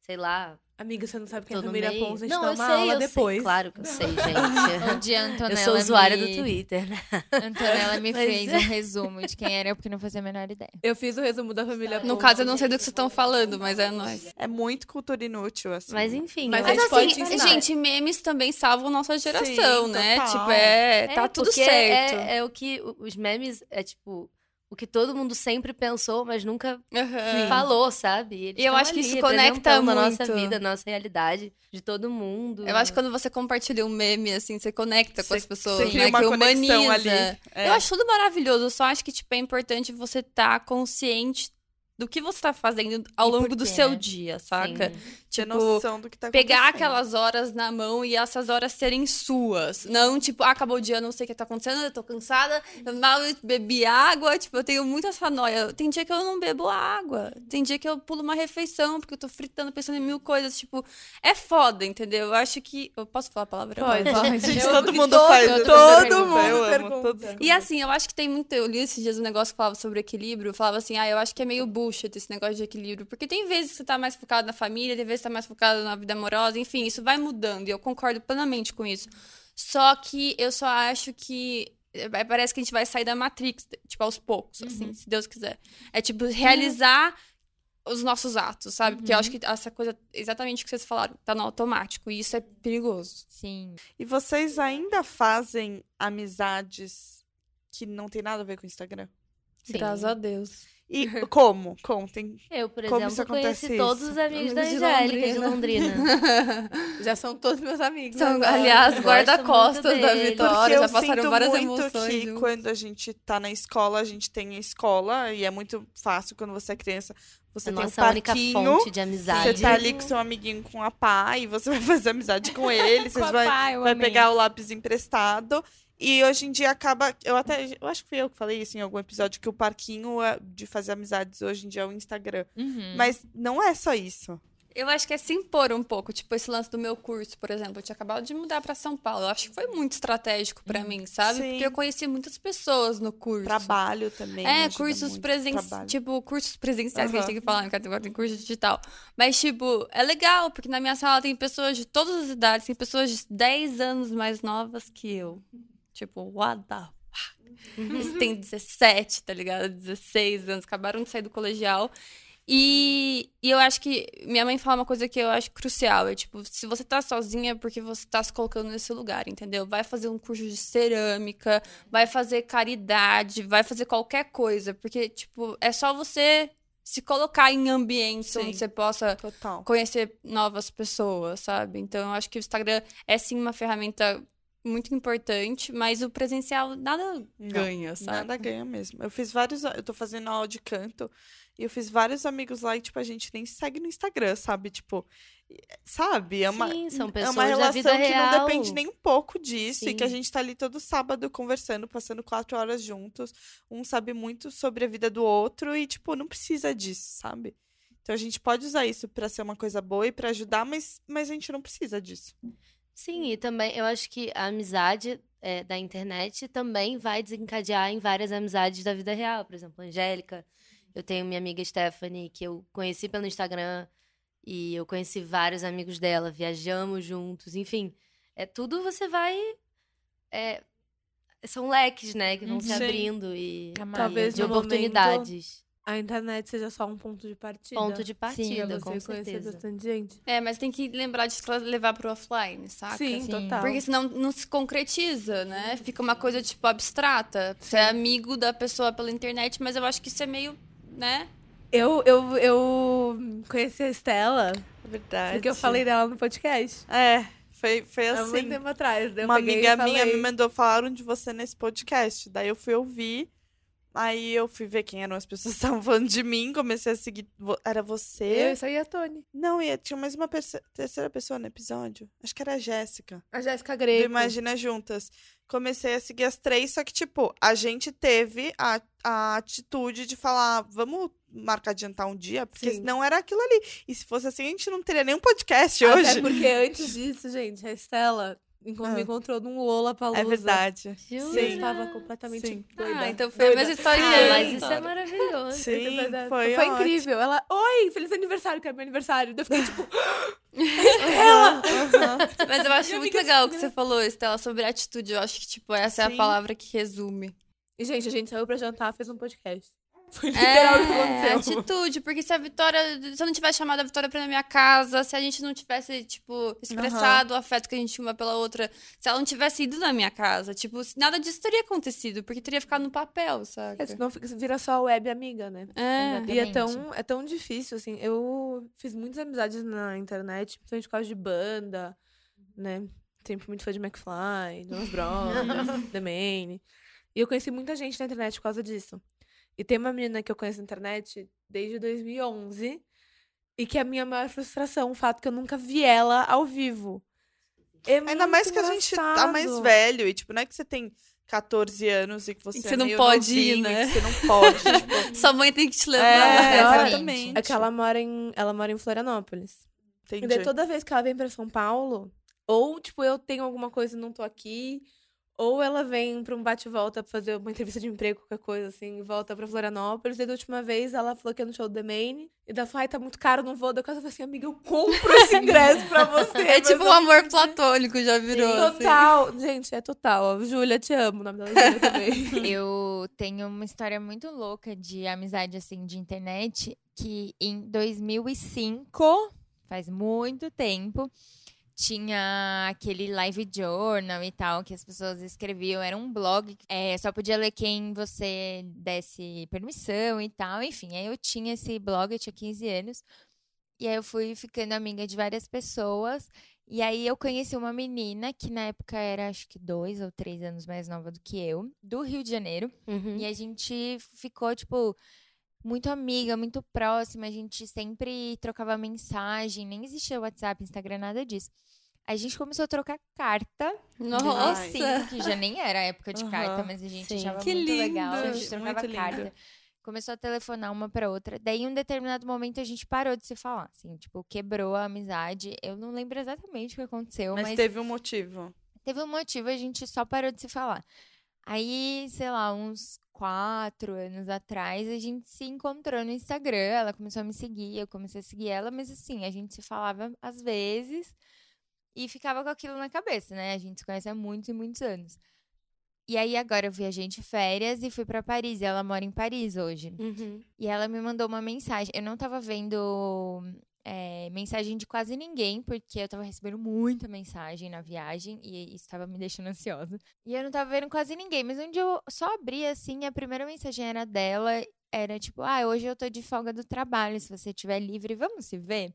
Sei lá, Amiga, você não sabe quem é a no família meio. Ponce, a gente Não, dá eu uma sei, aula depois. sei. Claro que eu sei, gente. Um dia a Antonella eu sou usuária me... do Twitter, né? Antonella me Mas fez é. um resumo de quem era, porque não fazia a menor ideia. Eu fiz o resumo da família No Ponce. caso, eu não sei do que vocês estão falando, mas é nóis. É muito cultura inútil, assim. Mas enfim. Mas Mas gente pode assim, ensinar. gente, memes também salvam nossa geração, Sim, né? total. Tipo, é, tá tudo porque certo. É, é o que os memes é tipo o que todo mundo sempre pensou, mas nunca Aham. falou, sabe? Eles E eu acho que ali isso conecta representando a nossa muito. vida, a nossa realidade, de todo mundo. Eu acho que quando você compartilha um meme, assim, você conecta com Você- as pessoas, você cria né? uma que conexão humaniza. ali. É. Eu acho tudo maravilhoso. Eu só acho que, tipo, é importante você estar consciente do que você tá fazendo ao longo do seu né? dia, saca? Sim. Ter Tipo, noção do que tá pegar aquelas horas na mão e essas horas serem suas. Não, tipo, ah, acabou o dia, não sei o que tá acontecendo, eu tô cansada, eu mal bebi água, tipo, eu tenho muita essa noia. Tem dia que eu não bebo água, tem dia que eu pulo uma refeição, porque eu tô fritando, pensando em mil coisas, tipo, é foda, entendeu? Eu acho que... Eu posso falar a palavra? Pode, pode. Todo mundo todo- faz. todo Todo, mundo eu amo. pergunta. Todos... E assim, eu acho que tem muito. Eu li esses dias um negócio que falava sobre equilíbrio. Eu falava assim, ah, eu acho que é meio bullshit esse negócio de equilíbrio. Porque tem vezes que você tá mais focado na família, tem vezes que tá mais focado na vida amorosa. Enfim, isso vai mudando. E eu concordo plenamente com isso. Só que eu só acho que. eh, Parece que a gente vai sair da Matrix, tipo, aos poucos, assim, se Deus quiser. É tipo, realizar os nossos atos, sabe? Porque eu acho que essa coisa, exatamente o que vocês falaram, tá no automático. E isso é perigoso. Sim. E vocês ainda fazem amizades que não tem nada a ver com o Instagram? Sim. Graças a Deus. E como? Contem. Eu, por Como exemplo, isso conheci todos isso? os amigos da Amigos de Angélica de Londrina. Já são todos meus amigos. São, agora. aliás, guarda-costas da. Vitória. Porque já passaram sinto várias muito emoções. que juntos. quando a gente tá na escola, a gente tem a escola e é muito fácil quando você é criança. Você a tem nossa um única parquinho, fonte de amizade. você tá ali com seu amiguinho com a pá e você vai fazer amizade com ele, vocês vai, eu vai pegar o lápis emprestado. E hoje em dia acaba. Eu até. Eu acho que fui eu que falei isso em algum episódio, que o parquinho é- de fazer amizades hoje em dia é o Instagram. Uhum. Mas não é só isso. Eu acho que é se impor um pouco. Tipo, esse lance do meu curso, por exemplo. Eu tinha acabado de mudar pra São Paulo. Eu acho que foi muito estratégico pra mim, sabe? Sim. Porque eu conheci muitas pessoas no curso. Trabalho também. É, cursos presenciais. Tipo, cursos presenciais que a gente tem que falar, porque agora tem curso digital. Mas, tipo, é legal, porque na minha sala tem pessoas de todas as idades, tem pessoas de 10 anos mais novas que eu. Tipo, what the fuck? Eles têm 17, tá ligado? 16 anos, acabaram de sair do colegial. E, e eu acho que minha mãe fala uma coisa que eu acho crucial. É tipo, se você tá sozinha é porque você tá se colocando nesse lugar, entendeu? Vai fazer um curso de cerâmica, vai fazer caridade, vai fazer qualquer coisa. Porque, tipo, é só você se colocar em ambientes Sim. onde você possa Total. conhecer novas pessoas, sabe? Então, eu acho que o Instagram é sim uma ferramenta muito importante, mas o presencial nada ganha, sabe? Nada ganha mesmo. Eu fiz vários. Eu tô fazendo aula de canto e eu fiz vários amigos lá e, tipo, a gente nem se segue no Instagram, sabe? Tipo, sabe? É uma, Sim, são é pessoas uma da relação que real. não depende nem um pouco disso e Sim. que a gente tá ali todo sábado conversando, passando quatro horas juntos. Um sabe muito sobre a vida do outro e, tipo, não precisa disso, sabe? Então a gente pode usar isso pra ser uma coisa boa e pra ajudar, mas, mas a gente não precisa disso. Sim, e também eu acho que a amizade é, da internet também vai desencadear em várias amizades da vida real. Por exemplo, a Angélica, eu tenho minha amiga Stephanie, que eu conheci pelo Instagram, e eu conheci vários amigos dela, viajamos juntos, enfim. É tudo você vai. é, são leques, né, que vão se Sim. abrindo e. Talvez de no momento, oportunidades. A internet seja só um ponto de partida. Ponto de partida, você com conhecer certeza. bastante gente. É, mas tem que lembrar de levar pro offline, saca? Sim, Sim. total. Porque senão não se concretiza, né? Fica uma coisa, tipo, abstrata. Você é amigo da pessoa pela internet, mas eu acho que isso é meio, né? Eu, eu, eu conheci a Estela Verdade. porque eu falei dela no podcast. É, foi, foi Há assim. muito tempo atrás. Uma amiga minha falei. me mandou falaram de você nesse podcast. Daí eu fui ouvir. Aí eu fui ver quem eram as pessoas que estavam falando de mim, comecei a seguir. Era Eu, você? isso aí é a Tony. Não, e tinha mais uma terceira pessoa no episódio. Acho que era a Jéssica. A Jéssica Do Greco. Imagina Juntas. Comecei a seguir as três, só que, tipo, a gente teve a, a atitude de falar, vamos marcar de jantar um dia, porque Sim. senão era aquilo ali. E se fosse assim, a gente não teria nenhum podcast Até hoje. porque antes disso, gente, a Estela. Me encontrou num Lola Palusa. É verdade. E eu Jura? estava completamente Sim. doida. Ah, então foi a mesma história Ah, eu. mas isso é maravilhoso. Sim, Foi, foi, incrível. Ela, oi, feliz aniversário, que é meu aniversário. Daí Eu fiquei tipo, Aham, aham. Mas eu acho Minha muito legal o que você falou, Estela, sobre atitude. Eu acho que, tipo, essa é Sim. a palavra que resume. e gente, a gente saiu pra jantar, fez um podcast. Foi literal o que É, aconteceu. atitude, porque se a Vitória. Se eu não tivesse chamado a Vitória pra ir na minha casa, se a gente não tivesse, tipo, expressado o afeto que a gente tinha uma pela outra, se ela não tivesse ido na minha casa, tipo, nada disso teria acontecido, porque teria ficado no papel, sabe? É, senão fica- vira só web amiga, né? É. E é Exatamente. tão, é tão difícil, assim. Eu fiz muitas amizades na internet, principalmente por causa de banda, né? Sempre muito fã de McFly, Jonas Brothers, The Maine. E eu conheci muita gente na internet por causa disso. E tem uma menina que eu conheço na internet desde 2011 e que é a minha maior frustração, o fato que eu nunca vi ela ao vivo. É Ainda mais que a gente tá mais engraçado. velho. E, tipo, não é que você tem 14 anos e que você, E é você não meio pode ir, né? e você não pode. tipo, Sua mãe tem que te levar. é, exatamente. exatamente. É que ela mora em, ela mora em Florianópolis. E Entendi. daí toda vez que ela vem pra São Paulo, ou tipo, eu tenho alguma coisa e não tô aqui, ou ela vem pra um bate-volta pra fazer uma entrevista de emprego, qualquer coisa assim, e volta pra Florianópolis. E da última vez ela falou que ia no show do The Main, e daí ela falou, ai, tá muito caro, não vou. Daí eu falei assim, amiga, eu compro esse ingresso pra você. É tipo um amor platônico, já virou. assim. Total. Gente, é total. Júlia, te amo. O nome dela é também. Eu tenho uma história muito louca de amizade, assim, de internet, que em 2005, faz muito tempo, tinha aquele live journal e tal, que as pessoas escreviam, era um blog, é, só podia ler quem você desse permissão e tal, enfim, aí eu tinha esse blog, eu tinha 15 anos, e aí eu fui ficando amiga de várias pessoas, e aí eu conheci uma menina que na época era acho que dois ou três anos mais nova do que eu, do Rio de Janeiro. Uhum. E a gente ficou, tipo, muito amiga, muito próxima. A gente sempre trocava mensagem, nem existia WhatsApp, Instagram, nada disso. A gente começou a trocar carta. Nossa. Sim, que já nem era a época de carta, Aham. mas a gente Sim. achava Que muito lindo. legal. A gente Muito trocava lindo. carta. Começou a telefonar uma pra outra. Daí, em um determinado momento, a gente parou de se falar. Assim, tipo, quebrou a amizade. Eu não lembro exatamente o que aconteceu, Mas mas teve um motivo. teve um motivo, a gente só parou de se falar. Aí, sei lá, uns quatro anos atrás, a gente se encontrou no Instagram. Ela começou a me seguir, eu comecei a seguir ela, mas assim, a gente se falava às vezes e ficava com aquilo na cabeça, né? A gente se conhece há muitos e muitos anos. E aí, agora eu viajei de férias e fui pra Paris. E ela mora em Paris hoje. Uhum. E ela me mandou uma mensagem. Eu não tava vendo é, mensagem de quase ninguém, porque eu tava recebendo muita mensagem na viagem e isso tava me deixando ansiosa. E eu não tava vendo quase ninguém, mas onde eu só abri assim, a primeira mensagem era dela, era tipo, ah, hoje eu tô de folga do trabalho, se você estiver livre, vamos se ver?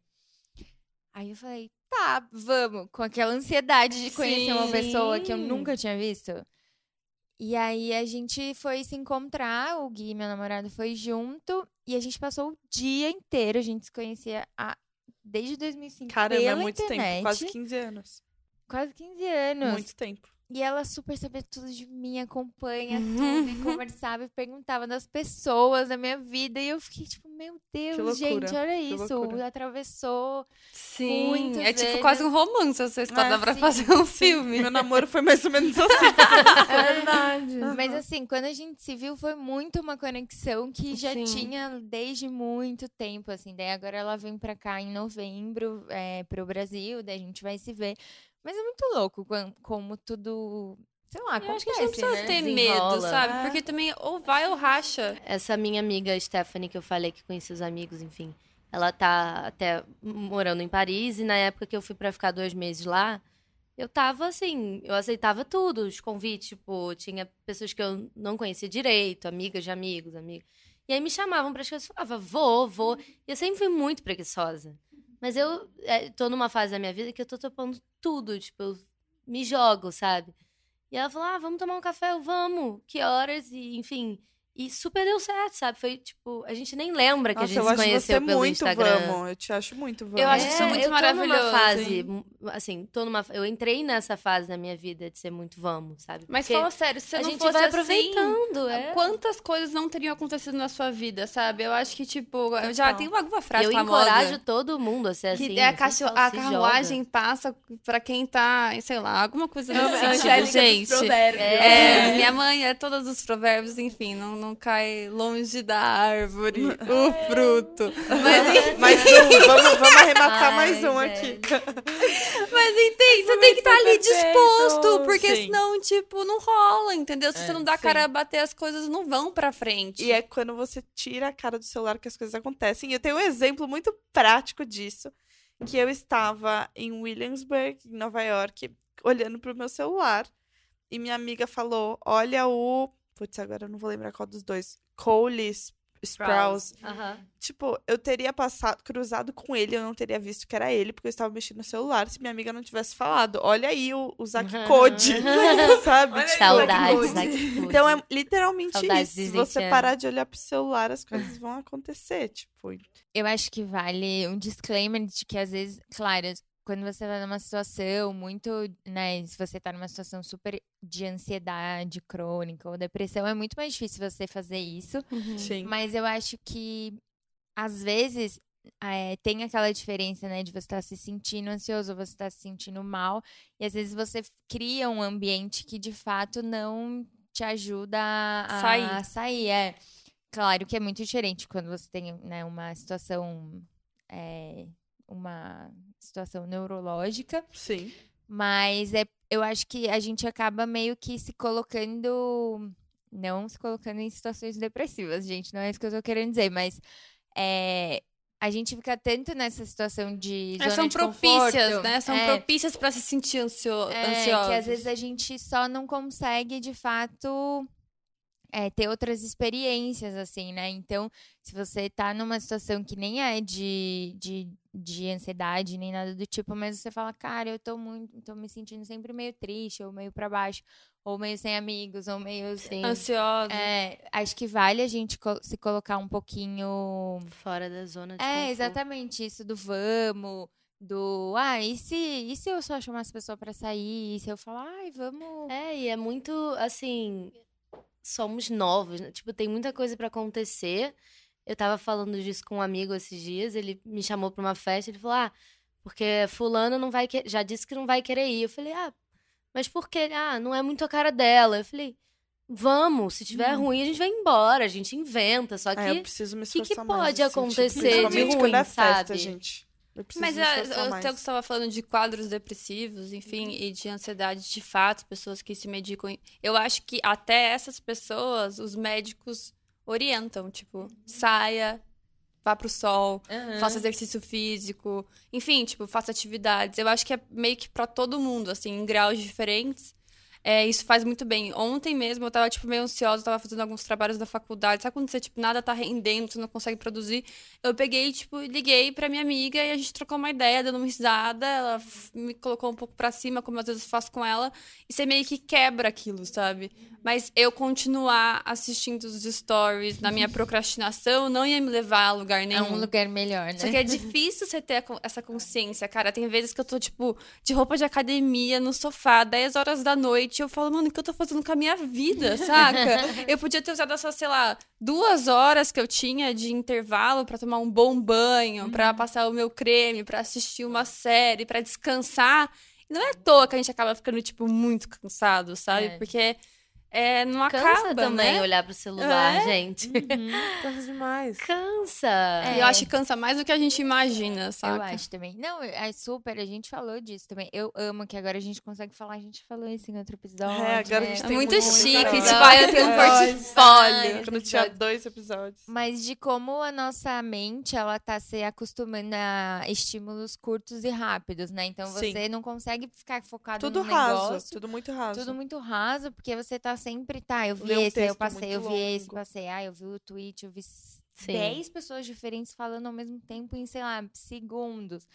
Aí eu falei, tá, vamos, com aquela ansiedade de conhecer uma Sim. pessoa que eu nunca tinha visto. E aí a gente foi se encontrar, o Gui, meu namorado, foi junto e a gente passou o dia inteiro, a gente se conhecia há- desde 2005 Caramba, é pela muito internet, tempo. Quase 15 anos. quase 15 anos. Muito tempo. E ela super sabia tudo de mim, acompanha Uhum. tudo, e conversava e perguntava das pessoas da minha vida. E eu fiquei tipo, meu Deus, loucura, gente, olha isso. loucura. Atravessou. Sim. É tipo quase um romance essa história. Ah, Dá pra sim, fazer um filme. Meu namoro foi mais ou menos assim. É verdade. Mas assim, quando a gente se viu, foi muito uma conexão que já Sim. tinha desde muito tempo, assim. Daí agora ela vem pra cá em novembro, é, pro Brasil, daí a gente vai se ver. Mas é muito louco como tudo, sei lá, Eu acho que a gente precisa né? ter Desenrola. medo, sabe? É. Porque também ou vai ou racha. Essa minha amiga Stephanie, que eu falei que conhecia os amigos, enfim. Ela tá até morando em Paris e na época que eu fui pra ficar dois meses lá, eu tava assim, eu aceitava tudo, os convites, tipo, tinha pessoas que eu não conhecia direito, amigas de amigos, amigos. E aí me chamavam para as coisas, eu falava, vou, vou. E eu sempre fui muito preguiçosa. Mas eu é, tô numa fase da minha vida que eu tô topando tudo, tipo, eu me jogo, sabe? E ela falou, ah, vamos tomar um café, eu vamos, que horas, e enfim. E super deu certo, sabe? Foi tipo, a gente nem lembra que Nossa, a gente eu eu se conheceu você pelo muito Instagram. vamos. Eu te acho muito vamos. Eu acho isso muito eu tô maravilhoso, numa fase, assim, tô numa, eu entrei nessa fase na minha vida de ser muito vamos, sabe? Mas Porque fala sério, se você a não gente fosse vai assim, aproveitando, é. Quantas coisas não teriam acontecido na sua vida, sabe? Eu acho que, tipo, já Total. tem alguma frase eu famosa. encorajo todo mundo a ser assim. que é a, você cacho- a carruagem passa pra quem tá, sei lá, alguma coisa Amo- desse sentido, Angélica dos gente. Provérbios. É, minha mãe é todos os provérbios, enfim, não, não cai longe da árvore o fruto. Mas, Mais um, vamos, vamos arrematar Ai, mais um velho. aqui. mas entende, você tem que estar ali perfeito. disposto, porque Sim. senão, tipo, não rola, entendeu? Se É, você não dá a sim. cara a bater, as coisas não vão pra frente. E é quando você tira a cara do celular que as coisas acontecem. E eu tenho um exemplo muito prático disso. Que eu estava em Williamsburg, em Nova York, olhando pro meu celular. E minha amiga falou: Olha o. Putz, agora eu não vou lembrar qual dos dois. Cole. Sprouse. Tipo, eu teria passado, cruzado com ele, eu não teria visto que era ele, porque eu estava mexendo no celular, se minha amiga não tivesse falado. Olha aí o, o Zack Code, sabe? Olha Tipo, Saudades, Zack Zack Então é literalmente Saudades isso. Se você 20 anos. parar de olhar pro celular, as coisas vão acontecer, tipo. Eu acho que vale um disclaimer de que às vezes, claro, quando você tá numa situação muito, né, se você tá numa situação super de ansiedade crônica ou depressão, é muito mais difícil você fazer isso. Sim. Mas eu acho que às vezes é, tem aquela diferença, né, de você estar se sentindo ansioso você estar se sentindo mal, e às vezes você cria um ambiente que de fato não te ajuda a Sair. a sair. É claro que é muito diferente quando você tem, né, uma situação, é, uma situação neurológica. Sim. Mas é, eu acho que a gente acaba meio que se colocando. Não se colocando em situações depressivas, gente. Não é isso que eu tô querendo dizer, mas é, a gente fica tanto nessa situação de. É, Zona são de propícias, conforto, né? São é, propícias pra se sentir ansio... é, que às vezes a gente só não consegue, de fato, é, ter outras experiências, assim, né? Então, se você tá numa situação que nem é de, de, de ansiedade, nem nada do tipo, mas você fala, cara, eu tô muito, tô me sentindo sempre meio triste, ou meio pra baixo, ou meio sem amigos, ou meio. Sim. Ansioso. É, acho que vale a gente se colocar um pouquinho. Fora da zona de É, conforto. exatamente isso do vamos, do ah, e se, e se eu só chamar as pessoas pra sair? E se eu falar, ai, vamos. É, e é muito assim, somos novos, né? Tipo, tem muita coisa pra acontecer. Eu tava falando disso com um amigo esses dias, ele me chamou pra uma festa, ele falou: "Ah, porque fulano não vai que... já disse que não vai querer ir". Eu falei: "Ah, mas por quê? Ah, não é muito a cara dela". Eu falei: "Vamos, se tiver ruim, a gente vai embora, a gente inventa, só que Ah, eu preciso me que que esforçar mais, pode assim, tipo, acontecer de principalmente ruim, é festa, sabe? gente. Eu Mas. Theo estava falando de quadros depressivos, enfim, e de ansiedade de fato, pessoas que se medicam. Eu acho que até essas pessoas, os médicos orientam, tipo, saia, vá pro sol, faça exercício físico, enfim, tipo, faça atividades. Eu acho que é meio que pra todo mundo, assim, em graus diferentes. É, isso faz muito bem. Ontem mesmo eu tava, tipo, meio ansiosa, tava fazendo alguns trabalhos da faculdade. Sabe quando você, tipo, nada tá rendendo, você não consegue produzir? Eu peguei, tipo, liguei pra minha amiga e a gente trocou uma ideia, dando uma risada. Ela me colocou um pouco pra cima, como às vezes eu faço com ela. E você meio que quebra aquilo, sabe? Mas eu continuar assistindo os stories na minha procrastinação não ia me levar a lugar É nenhum. um lugar melhor, né? Só que é difícil você ter essa consciência, cara. Tem vezes que eu tô, tipo, de roupa de academia, no sofá, 10 horas da noite. E eu falo, mano, o que eu tô fazendo com a minha vida, saca? eu podia ter usado essas, sei lá, duas horas que eu tinha de intervalo pra tomar um bom banho, pra passar o meu creme, pra assistir uma série, pra descansar. E não é à toa que a gente acaba ficando, tipo, muito cansado, sabe? É. Porque é, não cansa acaba, também né? olhar pro celular, É? gente. Cansa demais. Cansa. É. Eu acho que cansa mais do que a gente imagina, Eu saca? acho também. Não, é super, a gente falou disso também. Eu amo que agora a gente consegue falar, a gente falou isso em outro episódio. É, agora a né? gente É tem muito muito chique, episódio. tipo, ah, eu tenho um Ai, portfólio. Quando tinha dois episódios. Mas de como a nossa mente, ela tá se acostumando a estímulos curtos e rápidos, né? Então Sim. você não consegue ficar focado Tudo no raso, negócio. tudo muito raso. Tudo muito raso, porque você tá sempre, tá, eu vi Lê um esse, aí eu passei, eu vi esse, longo. passei, ah, eu vi o tweet, eu vi Sim. 10 pessoas diferentes falando ao mesmo tempo em, sei lá, segundos.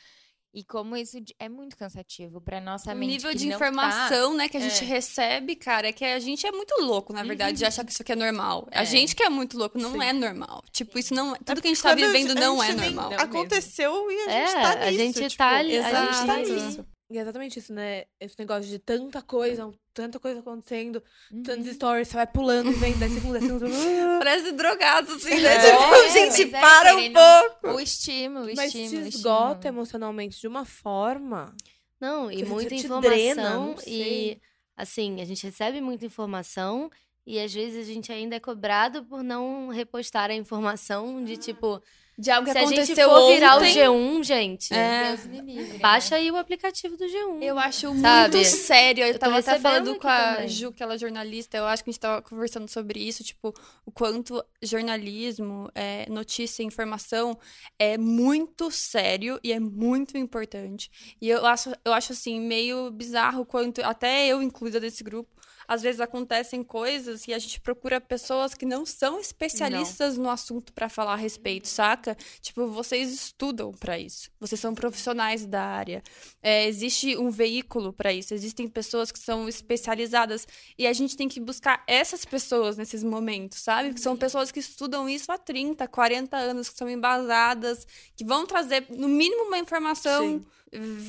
E como isso é muito cansativo pra nossa O mente. nível que de não tá- informação, né, que a gente É. recebe, cara, é que a gente é muito louco, na verdade, de achar que isso aqui é normal. A É. gente que é muito louco, não Sim. é normal. Tipo, isso não. Tudo que a gente tá Quando vivendo a não é gente normal. Aconteceu e a É, gente tá a nisso. gente tipo, tá ali- A gente tá nisso. E é exatamente isso, né? Esse negócio de tanta coisa, tanta coisa acontecendo, Uhum. tantos stories, você vai pulando e vem 10 segundos, 10 segundos. ah, Parece drogado, assim, É. né? É, Tipo, gente, mas é, para um pouco. O estímulo, o Mas estímulo. te o esgota estímulo. emocionalmente de uma forma. Não, e muita te informação. drena, não e, assim, a gente recebe muita informação e às vezes a gente ainda é cobrado por não repostar a informação de tipo, de algo que Se a gente aconteceu for virar o ontem. G1, gente, É. Deus me livre. baixa aí o aplicativo do G1. Eu acho Sabe? muito sério. Eu, Eu tava até falando com a também. Ju, que ela é jornalista, eu acho que a gente tava conversando sobre isso, tipo, o quanto jornalismo, é, notícia, informação é muito sério e é muito importante. E eu acho, eu acho assim, meio bizarro quanto, até eu incluída desse grupo, às vezes acontecem coisas e a gente procura pessoas que não são especialistas no assunto pra falar a respeito, saca? Tipo, vocês estudam pra isso. Vocês são profissionais da área. É, existe um veículo pra isso. Existem pessoas que são especializadas e a gente tem que buscar essas pessoas nesses momentos, sabe? Que são pessoas que estudam isso há 30, 40 anos, que são embasadas, que vão trazer no mínimo uma informação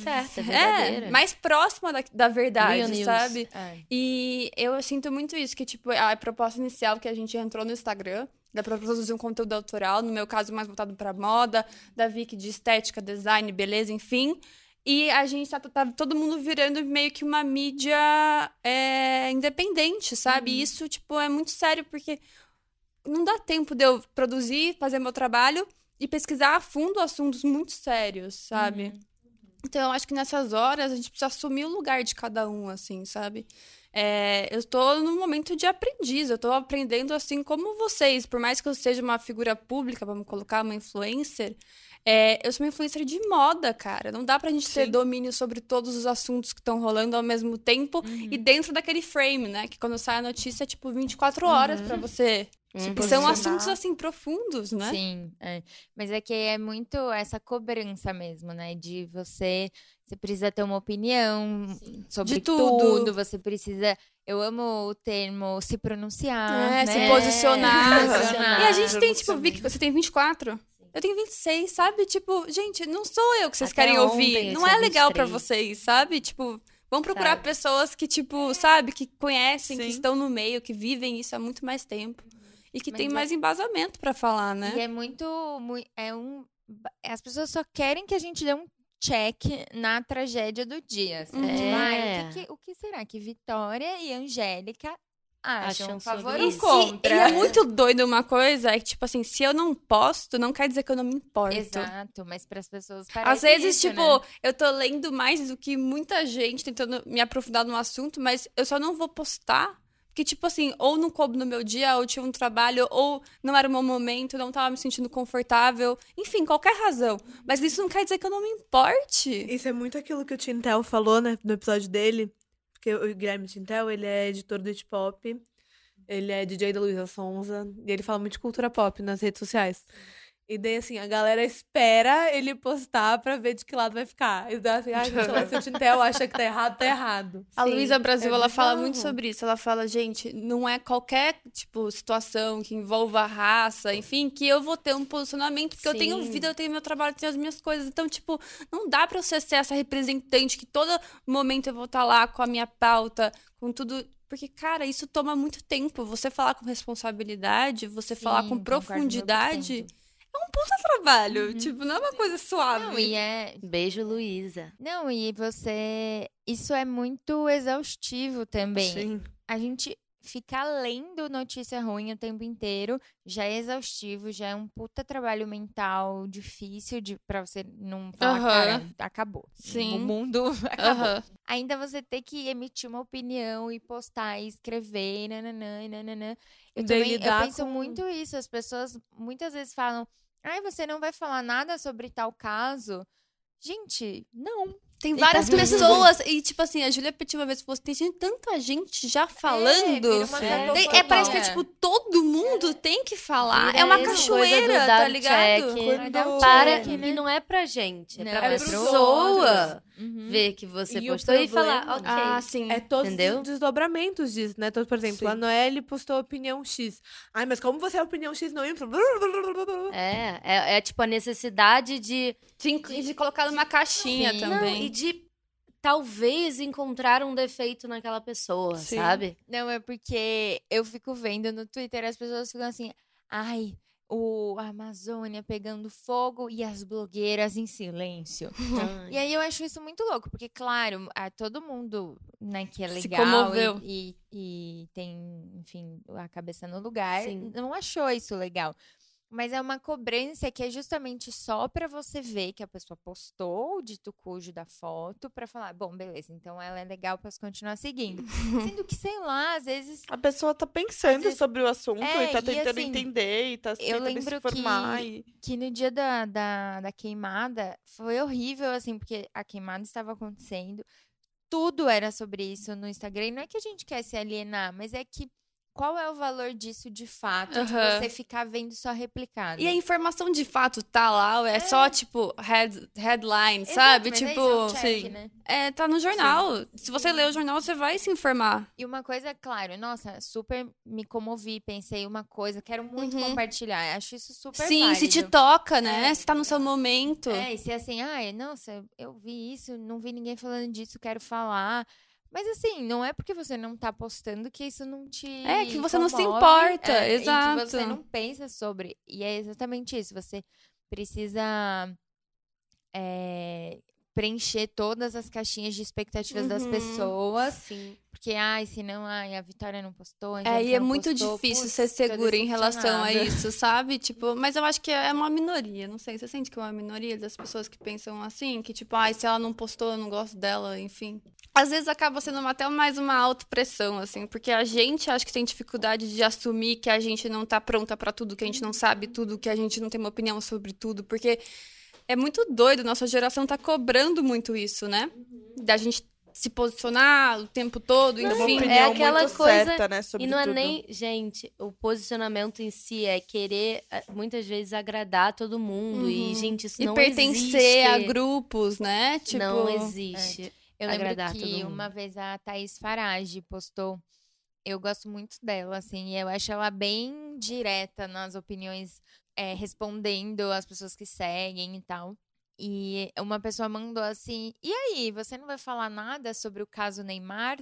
Certa, é, verdadeira. mais próxima da, da verdade, sabe? É. E eu sinto muito isso, que, tipo, a proposta inicial que a gente entrou no Instagram, dá pra produzir um conteúdo autoral, no meu caso, mais voltado pra moda, da Vicky de estética, design, beleza, enfim. E a gente tá, tá todo mundo virando meio que uma mídia é, independente, sabe? E isso, tipo, é muito sério, porque não dá tempo de eu produzir, fazer meu trabalho e pesquisar a fundo assuntos muito sérios, sabe? Então, eu acho que nessas horas a gente precisa assumir o lugar de cada um, assim, sabe? É, eu estou num momento de aprendiz, eu estou aprendendo assim como vocês. Por mais que eu seja uma figura pública, vamos colocar uma influencer, é, eu sou uma influencer de moda, cara. Não dá pra gente ter Sim. domínio sobre todos os assuntos que estão rolando ao mesmo tempo e dentro daquele frame, né? Que quando sai a notícia é tipo 24 horas pra você. Hum, E são assuntos assim profundos, né? Sim, é. Mas é que é muito essa cobrança mesmo, né? De você, você precisa ter uma opinião sobre De tudo. tudo. Você precisa, eu amo o termo se pronunciar, É, né? se posicionar. Posicionar. E a gente tem, tipo, Vicky, você tem 24? Eu tenho 26, sabe? Tipo, gente, não sou eu que vocês Até querem ouvir. Não é legal pra 23. vocês, sabe? Tipo, vão procurar Sabe. pessoas que, tipo, sabe? Que conhecem, que Sim. estão no meio, que vivem isso há muito mais tempo. E que Mas tem é- mais embasamento pra falar, né? E é muito, mui- é um, as pessoas só querem que a gente dê um check na tragédia do dia. Tipo, ai, É. o, que que- o que será que Vitória e Angélica acham? Acham favor sobre ou isso. contra? E é muito doido uma coisa, é que, tipo assim, se eu não posto, não quer dizer que eu não me importo. Exato, mas para as pessoas Às parece vezes, isso, tipo, né? eu tô lendo mais do que muita gente tentando me aprofundar no assunto, mas eu só não vou postar. Porque, tipo assim, ou não coube no meu dia, ou tinha um trabalho, ou não era o meu momento, não tava me sentindo confortável. Enfim, qualquer razão. Mas isso não quer dizer que eu não me importe. Isso é muito aquilo que o Tintel falou, né, no episódio dele. Porque o Guilherme Tintel, ele é editor do Hip Hop, ele é DJ da Luísa Sonza, e ele fala muito de cultura pop nas redes sociais. E daí, assim, a galera espera ele postar pra ver de que lado vai ficar. E daí, assim, ai, gente, olha, se o Tintel acha que tá errado, tá errado. A Sim, Luísa Brasil, é ela fala muito sobre isso. Ela fala, gente, não é qualquer, tipo, situação que envolva raça, enfim, que eu vou ter um posicionamento, porque eu tenho Sim. vida, eu tenho meu trabalho, eu tenho as minhas coisas. Então, tipo, não dá pra você ser essa representante que todo momento eu vou estar lá com a minha pauta, com tudo. Porque, cara, isso toma muito tempo. Você falar com responsabilidade, você falar Sim, com concordo profundidade, 100%. Um puta trabalho. Tipo, não é uma coisa suave. Não, e é. Beijo, Luísa. Não, e você. Isso é muito exaustivo também. Sim. A gente ficar lendo notícia ruim o tempo inteiro já é exaustivo, já é um puta trabalho mental difícil de, pra você não falar, Aham. cara, acabou. Sim. O mundo acabou. Aham. Ainda você ter que emitir uma opinião e postar e escrever, nananã, nananã. Eu também eu penso com- muito isso. As pessoas muitas vezes falam, ai, você não vai falar nada sobre tal caso. Gente, não. Tem E tá várias tudo pessoas, e tipo assim, a Júlia Petit uma vez falou, tem gente- tanta gente já falando. vira uma É, cacofonia. é, parece que é tipo, todo mundo tem que falar. É uma cachoeira, do tá ligado? check. Um Para, check, né? e não é pra gente, é Não, pra é pros pessoa Uhum. ver que você E postou e falar, ok. Ah, sim. É todos Entendeu? os desdobramentos disso, né? Então, por exemplo, Sim. a Noelle postou opinião X. Ai, mas como você é opinião X não entra? É, é, é tipo a necessidade de. De, de colocar numa caixinha Sim. Não, também. e de talvez encontrar um defeito naquela pessoa, Sim. sabe? Não, é porque eu fico vendo no Twitter as pessoas ficam assim, ai, o a Amazônia pegando fogo e as blogueiras em silêncio. E aí eu acho isso muito louco, porque, claro, a todo mundo né, que é legal e, e, e tem, enfim, a cabeça no lugar, Sim. não achou isso legal. Mas é uma cobrança que é justamente só pra você ver que a pessoa postou o dito cujo da foto pra falar, bom, beleza, então ela é legal, posso continuar seguindo. Sendo que, sei lá, às vezes A pessoa tá pensando vezes- sobre o assunto É, e tá e tentando assim, entender e tá eu tentando se informar. que- E... que no dia da, da, da queimada foi horrível, assim, porque a queimada estava acontecendo. Tudo era sobre isso no Instagram. E não é que a gente quer se alienar, mas é que qual é o valor disso de fato, de Aham. você ficar vendo só replicado? E a informação de fato tá lá, ou é, só, tipo, head, headline, Exato, sabe? é tipo, é check, sim. né? É, tá no jornal. Se você lê o jornal, você vai se informar. E uma coisa, claro, nossa, super me comovi, pensei uma coisa, quero muito Uhum. compartilhar. Acho isso super Sim, se te válido. toca, né? É. Se tá no seu momento. É, e se assim, ai, nossa, eu vi isso, não vi ninguém falando disso, quero falar. Mas assim, não é porque você não tá postando que isso não te. É, que você não se importa, é, exato. que você não pensa sobre. E é exatamente isso. Você precisa é, preencher todas as caixinhas de expectativas das Uhum. pessoas. Sim. Porque, ai, senão, ai, a Vitória não postou. É, e é muito postou, difícil putz, ser segura em relação a isso, sabe? Tipo, mas eu acho que é uma minoria, não sei. Você sente que é uma minoria das pessoas que pensam assim? Que, tipo, ai, se ela não postou, eu não gosto dela, enfim. Às vezes acaba sendo até mais uma autopressão, assim, porque a gente acho que tem dificuldade de assumir que a gente não tá pronta pra tudo, que a gente não sabe tudo, que a gente não tem uma opinião sobre tudo, porque é muito doido, nossa geração tá cobrando muito isso, né? Da gente se posicionar o tempo todo, Tem uma enfim. é aquela muito coisa- certa, né, sobre E não é tudo. nem, gente, o posicionamento em si é querer eh, muitas vezes agradar todo mundo e Uhum. gente isso E não pertencer existe. a grupos, né? Tipo, não existe. Eu lembro que uma vez a Thaís Farage postou. Eu gosto muito dela, assim, e eu acho ela bem direta nas opiniões, é, respondendo as pessoas que seguem e tal. E uma pessoa mandou assim: E aí, você não vai falar nada sobre o caso Neymar?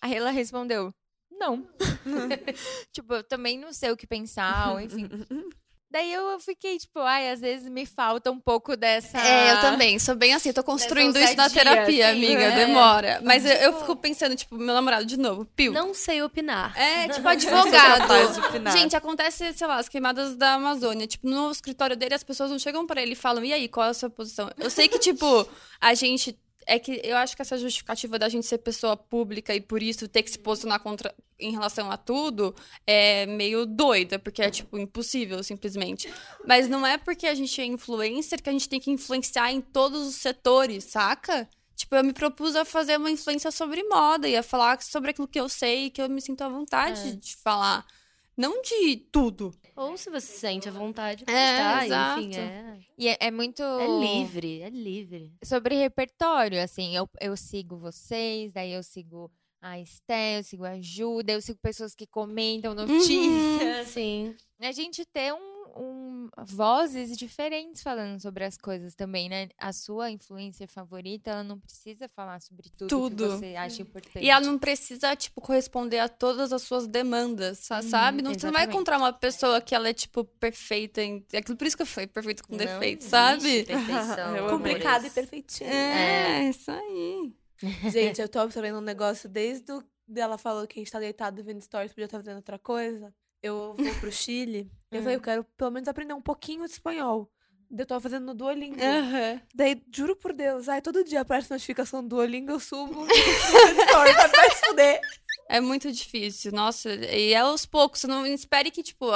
Aí ela respondeu: Não. tipo, eu também não sei o que pensar, enfim. Daí eu fiquei, tipo, ai, às vezes me falta um pouco dessa. É, eu também, sou bem assim, tô construindo isso na terapia, assim, amiga, né? demora. Mas eu, eu fico pensando, tipo, meu namorado de novo, Pio. Não sei opinar. É, tipo, de advogado. opinar. Gente, acontece, sei lá, as queimadas da Amazônia. Tipo, no escritório dele, as pessoas não chegam pra ele e falam, e aí, qual é a sua posição? Eu sei que, tipo, a gente. É que eu acho que essa justificativa da gente ser pessoa pública e por isso ter que se posicionar contra, em relação a tudo é meio doida, porque é, tipo, impossível, simplesmente. Mas não é porque a gente é influencer que a gente tem que influenciar em todos os setores, saca? Tipo, eu me propus a fazer uma influência sobre moda e a falar sobre aquilo que eu sei e que eu me sinto à vontade É. de falar. Não de tudo. Ou se você sente a vontade de É, postar, exato. enfim, é, E é, é muito. é livre, é livre. sobre repertório, assim, eu, eu sigo vocês, daí eu sigo a Esté, eu sigo a Ju, daí eu sigo pessoas que comentam notícias. Sim. A gente ter um, um- vozes diferentes falando sobre as coisas também, né? A sua influência favorita, ela não precisa falar sobre tudo, Tudo. que você acha importante. E ela não precisa, tipo, corresponder a todas as suas demandas, sa- sabe? Não, você não vai encontrar uma pessoa que ela é, tipo, perfeita em... é Aquilo, por isso que eu falei perfeito com Não defeito, sabe? perfeição, Complicado e perfeitinho. É, isso aí. Gente, eu tô observando um negócio desde o... dela falou que a gente tá deitado vendo stories, podia estar fazendo outra coisa. Eu vou pro Chile. eu falei, eu quero pelo menos aprender um pouquinho de espanhol. Eu tô fazendo no Duolingo. Aham. Daí, juro por Deus, ai, todo dia aparece notificação do Duolingo, eu subo. vai se fuder. É muito difícil, nossa. E é aos poucos. Você não espere que, tipo,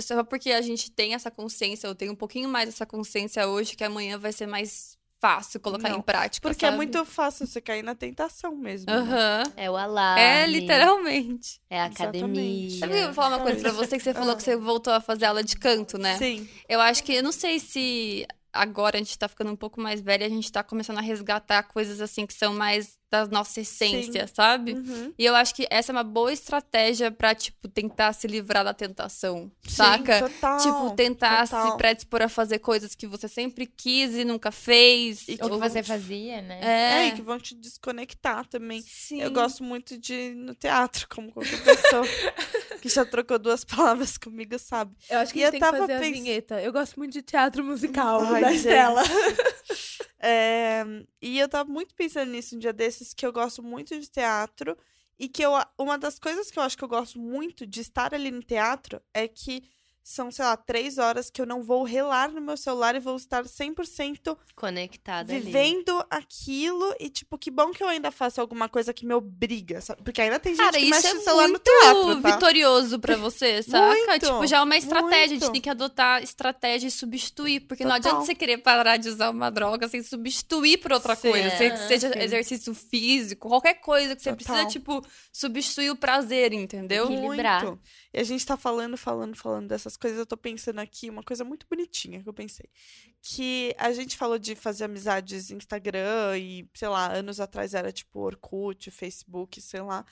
só porque a gente tem essa consciência, eu tenho um pouquinho mais essa consciência hoje, que amanhã vai ser mais fácil colocar Não, em prática. Porque é sabe? muito fácil você cair na tentação mesmo. né? Aham. É o alarme. É, literalmente. É a academia. Sabe, eu vou falar uma coisa pra você que você falou que você voltou a fazer aula de canto, né? Sim. Eu acho que, eu não sei se agora a gente tá ficando um pouco mais velha, a gente tá começando a resgatar coisas assim que são mais da nossa essência, sabe? Uhum. E eu acho que essa é uma boa estratégia pra, tipo, tentar se livrar da tentação, saca? Sim, total. Tipo, tentar total. se predispor a fazer coisas que você sempre quis e nunca fez. E Ou que você fazia, né? É, É, e que vão te desconectar também. Sim. Eu gosto muito de ir no teatro, como qualquer pessoa que já trocou duas palavras comigo sabe. Eu acho que E a eu gente tem que tava fazer a pens- vinheta. Eu gosto muito de teatro musical Ai, da gente. Estela. É, e eu tava muito pensando nisso um dia desses, que eu gosto muito de teatro. E que eu, uma das coisas que eu acho que eu gosto muito de estar ali no teatro é que são, sei lá, três horas que eu não vou relar no meu celular e vou estar 100% Conectada ali. vivendo aquilo. E, tipo, que bom que eu ainda faço alguma coisa que me obriga, sabe? Porque ainda tem gente Cara, que isso mexe é no celular muito no teatro, tá? vitorioso pra você, saca? Muito, tipo, já é uma estratégia. A gente muito. tem que adotar estratégia e substituir. Porque não Total. adianta você querer parar de usar uma droga sem substituir por outra Sim, coisa. Se- seja Sim. exercício físico, qualquer coisa que você Total. precisa, tipo, substituir o prazer, entendeu? Equilibrar. Muito. E a gente tá falando, falando, falando dessas coisas. Eu tô pensando aqui uma coisa muito bonitinha que eu pensei. Que a gente falou de fazer amizades Instagram e, sei lá, anos atrás era tipo Orkut, Facebook, sei lá.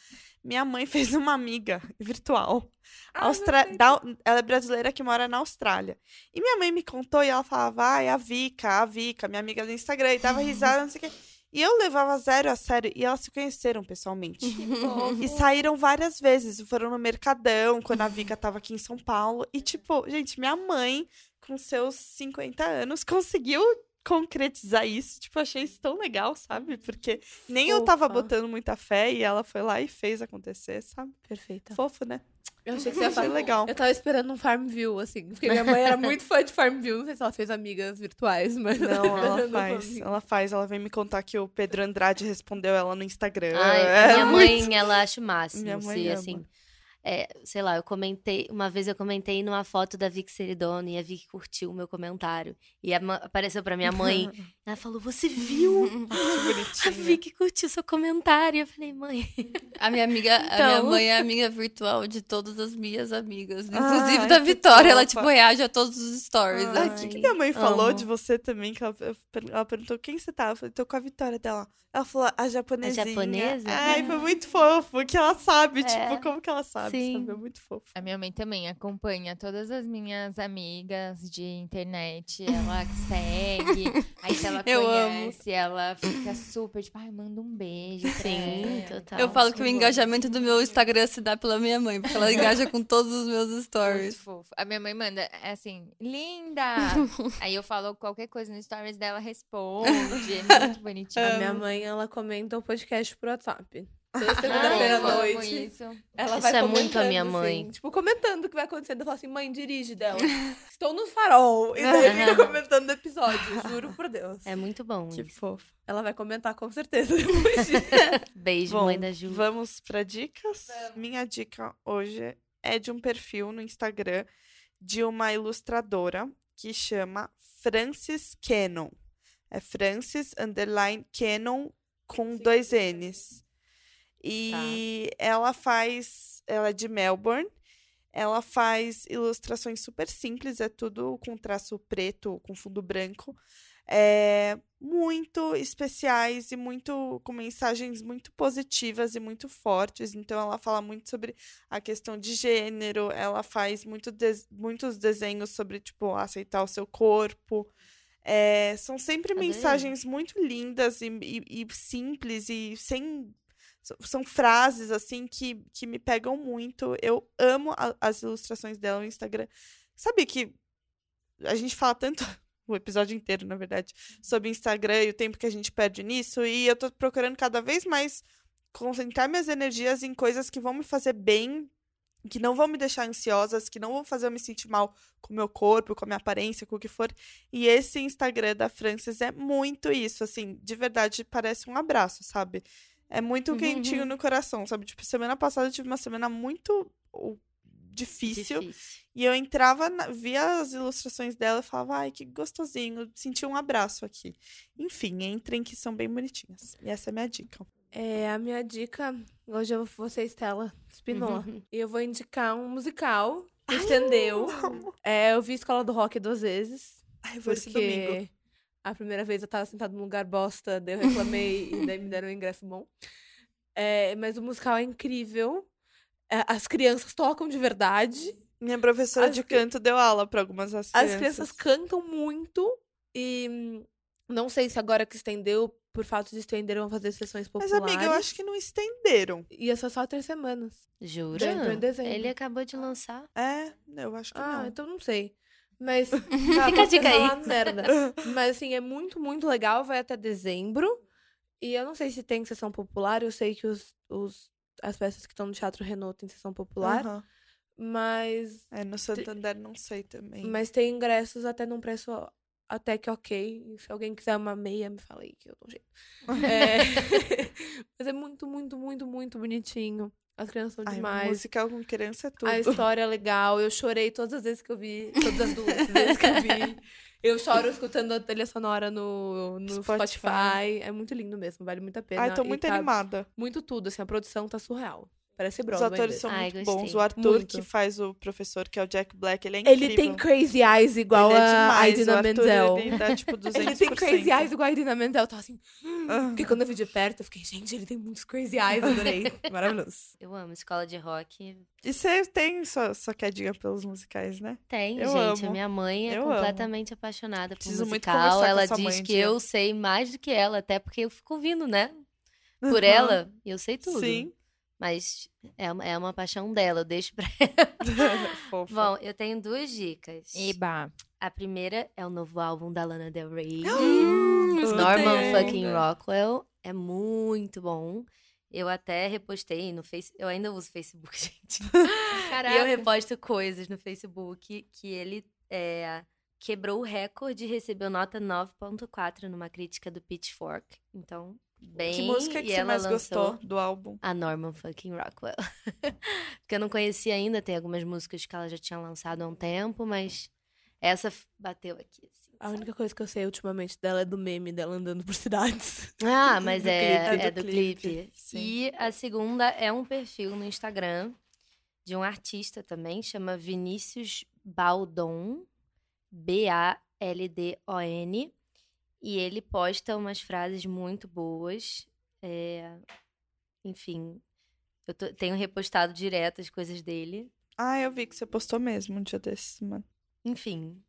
Minha mãe fez uma amiga virtual. Austra... da- Ela é brasileira que mora na Austrália. E minha mãe me contou e ela falava, ai, a Vika, a Vika, minha amiga do Instagram, e dava risada, não sei o quê. E eu levava zero a sério e elas se conheceram pessoalmente. E saíram várias vezes. Foram no Mercadão, quando a Vika tava aqui em São Paulo. E, tipo, gente, minha mãe, com seus 50 anos, conseguiu concretizar isso. Tipo, achei isso tão legal, sabe? Porque nem eu tava Fofa. botando muita fé e ela foi lá e fez acontecer, sabe? Perfeita. Fofo, né? Eu achei que você ia falar. legal. Eu tava esperando um Farmville, assim. Porque minha mãe era muito fã de Farmville. Não sei se ela fez amigas virtuais, mas. Não, ela faz. Ela faz. Ela vem me contar que o Pedro Andrade respondeu ela no Instagram. Ai, É minha muito- mãe, ela acha o máximo. Minha mãe se, ama. assim, é, sei lá, eu comentei, uma vez eu comentei numa foto da Vicky Seridone e a Vicky curtiu o meu comentário. E a apareceu pra minha mãe, ela falou, você viu? A. Vicky curtiu seu comentário. Eu falei, mãe, A minha amiga, a minha Então. mãe é amiga virtual de todas as minhas amigas. Ai, Inclusive da que Vitória. Ela, tipo, reage a todos os stories. Assim. o que, que minha mãe falou amo. de você também? Que ela, ela perguntou quem você tá. Eu falei, tô com a Vitória dela. Ela falou, a japonesinha. japonesa? Ai, foi muito fofo. Que ela sabe, É. tipo, como que ela sabe, Sim. sabe? É muito fofo. A minha mãe também acompanha todas as minhas amigas de internet. Ela segue. Aí se ela Eu amo. conhece, ela fica super, tipo, ai, manda um beijo. Sim, total. Eu falo que o Muito engajamento do meu Instagram se dá pela minha mãe, porque ela engaja com todos os meus Muito stories. fofo. A minha mãe manda, é assim, linda! Aí eu falo qualquer coisa no stories dela, responde. É muito bonitinho. A minha mãe, ela comenta o podcast pro WhatsApp. Toda segunda-feira à noite. isso. Ela Isso vai é muito a minha assim, mãe. tipo, comentando o que vai acontecendo. Eu falo assim, mãe, dirige dela. Estou no farol. E daí fica comentando o episódio, juro por Deus. É muito bom Que isso. fofo. Ela vai comentar com certeza depois. Beijo, Bom, mãe da Ju. vamos pra dicas? Minha dica hoje é de um perfil no Instagram de uma ilustradora que chama Francis Cannon. É Francis underline Cannon com Sim. dois N's. E ela faz. Ela é de Melbourne. Ela faz ilustrações super simples, é tudo com traço preto, com fundo branco. É, muito especiais e muito com mensagens muito positivas e muito fortes. Então ela fala muito sobre a questão de gênero, ela faz muito des- muitos desenhos sobre tipo aceitar o seu corpo. É, são sempre Adorei. mensagens muito lindas e, e- e simples e sem são frases assim que, que me pegam muito. Eu amo a- as ilustrações dela no Instagram. Sabe que a gente fala tanto o episódio inteiro, na verdade, sobre Instagram e o tempo que a gente perde nisso, e eu tô procurando cada vez mais concentrar minhas energias em coisas que vão me fazer bem, que não vão me deixar ansiosas, que não vão fazer eu me sentir mal com o meu corpo, com a minha aparência, com o que for. E esse Instagram da Frances é muito isso, assim, de verdade, parece um abraço, sabe? É muito quentinho no coração, sabe? Tipo, semana passada eu tive uma semana muito difícil. Difícil. E eu entrava, na- via as ilustrações dela e falava, ai, que gostosinho, senti um abraço aqui. Enfim, entrem que são bem bonitinhas. E essa é a minha dica. É, a minha dica, hoje eu vou ser Estela Spinola. E eu vou indicar um musical que estendeu. É, eu vi Escola do Rock duas vezes. Ai, eu vou esse domingo. A primeira vez eu tava sentada num lugar bosta, daí eu reclamei e daí me deram um ingresso bom. É, mas o musical é incrível. É, As crianças tocam de verdade. Minha professora As de canto deu aula para algumas das As crianças. crianças cantam muito. E não sei se agora que estendeu, por fato de estender, vão fazer sessões Mas, populares. amiga, eu acho que não estenderam. Ia ser só três semanas. Jura? Já entrou em dezembro. Ele acabou de lançar. É, eu acho que Ah, não. então não sei. Mas. Fica a dica aí. Merda. Mas assim, é muito, muito legal. Vai até dezembro. E eu não sei se tem sessão popular. Eu sei que os, os, as peças que estão no Teatro Renault têm sessão popular. Aham. Mas, É, no Santander não sei também. mas tem ingressos até num preço até que ok. Se alguém quiser uma meia, me fala aí que eu dou um jeito. É, mas é muito, muito, muito, muito bonitinho. As crianças são Ai, demais. musical com criança é tudo. A história é legal. Eu chorei todas as vezes que eu vi. Todas as duas vezes que eu vi. Eu choro escutando a trilha sonora no, no Spotify. Spotify. É muito lindo mesmo, vale muito a pena. Ai, tô muito tá animada. Muito tudo, assim, a produção tá surreal. Parece Os Broadway atores mesmo. são Ai, muito gostei. bons. O Arthur, Muito. que faz o professor, que é o Jack Black, ele é incrível. Ele tem crazy eyes igual Ele é a demais. Idina Menzel. Ele dá, tipo, 200%. Ele tem crazy eyes igual a Idina Menzel. Eu tava assim... Porque quando eu vi de perto, eu fiquei, gente, ele tem muitos crazy eyes. Adorei. Maravilhoso. Eu amo escola de rock. E você tem sua, sua quedinha pelos musicais, né? Tem, Eu gente. amo. A minha mãe é Eu amo. completamente apaixonada por Preciso muito musical. ela diz mãe que dia. eu sei mais do que ela, até porque eu fico ouvindo, né? Por ela, eu sei tudo. Sim. Mas é uma, é uma paixão dela, eu deixo pra Fofa. Bom, eu tenho duas dicas. Eba. A primeira é o novo álbum da Lana Del Rey. Hum, Norman fucking. Rockwell. É muito bom. Eu até repostei no Facebook. Eu ainda uso Facebook, gente. Caraca. E eu reposto coisas no Facebook que ele é, quebrou o recorde e recebeu nota 9.4 numa crítica do Pitchfork. Então, bem. Que música que e você mais gostou do álbum? A Norman fucking Rockwell. Porque eu não conhecia ainda, tem algumas músicas que ela já tinha lançado há um tempo, mas essa bateu aqui. assim, A sabe? única coisa que eu sei ultimamente dela é do meme dela andando por cidades. Ah, mas Do é, clipe. é É do do clipe, clipe. E a segunda é um perfil no Instagram de um artista também, chama Vinícius Baldon, B-A-L-D-O-N. E ele posta umas frases muito boas. é, Enfim, eu tô- tenho repostado direto as coisas dele. Ah, eu vi que você postou mesmo um dia desses, mano. Enfim,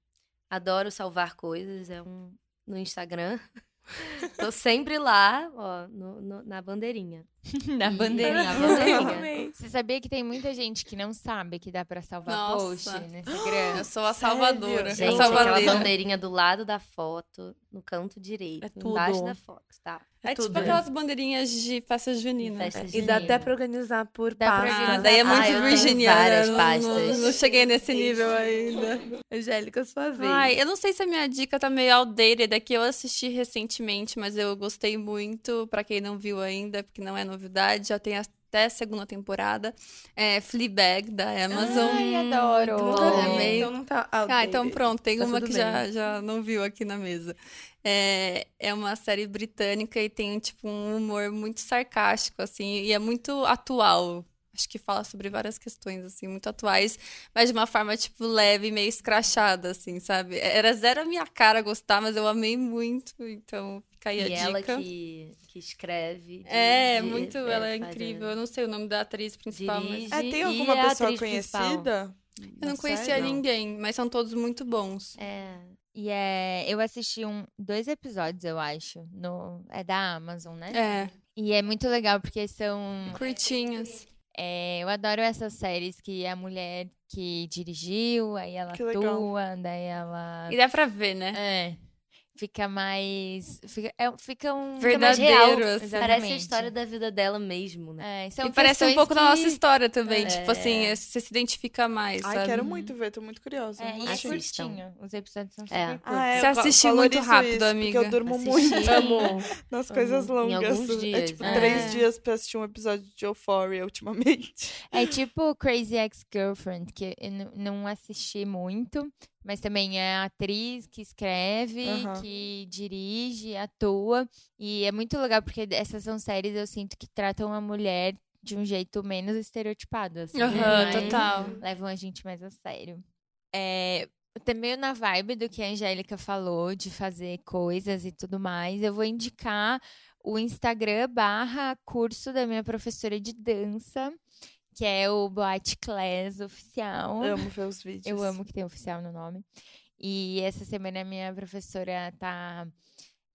adoro salvar coisas, é um no Instagram. Tô sempre lá, ó, no- no- na bandeirinha. Na bandeirinha. Na bandeirinha. Você sabia que tem muita gente que não sabe que dá pra salvar Nossa. post no Instagram? Eu sou a salvadora. Gente, a aquela bandeirinha do lado da foto, no canto direito, É tudo. embaixo da foto, tá? É tipo tudo. aquelas bandeirinhas de festa junina. Festa E dá até junina. pra organizar por Dá pasta. Ah, organizar. daí é Ah, muito eu tenho virginiana. várias não-. Não, cheguei nesse nível ainda. Angélica, sua vez. Ai, eu não sei se a minha dica tá meio outdated, é que eu assisti recentemente, mas eu gostei muito, pra quem não viu ainda, porque não é novidade, já tem até a segunda temporada. É Fleabag, da Amazon. Ai, adoro. Nunca vi, É meio- então não tá Ah, então pronto, tem Tá uma que bem. já, já não viu aqui na mesa. É, é uma série britânica e tem, tipo, um humor muito sarcástico, assim, e é muito atual. Acho que fala sobre várias questões, assim, muito atuais, mas de uma forma, tipo, leve, meio escrachada, assim, sabe? Era zero a minha cara gostar, mas eu amei muito, então fica aí a E ela dica. que, que escreve. É, di- muito, é, ela é a- incrível. Eu não sei o nome da atriz principal, mas Dirige. É, tem alguma a pessoa atriz principal. conhecida? eu não na conhecia série? ninguém, mas são todos muito bons. É, E é, eu assisti um, dois episódios, eu acho. No, é da Amazon, né? É, E é muito legal porque são. curtinhas. é, eu adoro essas séries que a mulher que dirigiu, aí ela Que legal. atua, daí ela. E dá pra ver, né? É. Fica mais. Fica, é, fica um. fica mais Verdadeiro, real. assim. Parece a história da vida dela mesmo, né? É, são e parece um pouco da nossa que- história também. É. Tipo assim, é- você se identifica mais, Ai, sabe? quero muito ver, tô muito curiosa. É, e é assistir. Curtinho. Os episódios são É. super curtos. Ah, é, Você assistiu muito rápido, isso, amiga. Porque eu durmo Assisti. muito Amo. nas coisas longas. É dias, tipo né? três É. dias pra assistir um episódio de Euphoria ultimamente. É tipo Crazy Ex-Girlfriend, que eu não assisti muito, mas também é atriz que escreve, Aham. que dirige, atua. E é muito legal, porque essas são séries eu sinto que tratam a mulher de um jeito menos estereotipado, assim. Aham, né? Total. Levam a gente mais a sério. É, também na vibe do que a Angélica falou, de fazer coisas e tudo mais, eu vou indicar o Instagram barra curso da minha professora de dança, que é o Boate Class Oficial. Amo ver os vídeos. Eu amo que tem oficial no nome. E essa semana a minha professora tá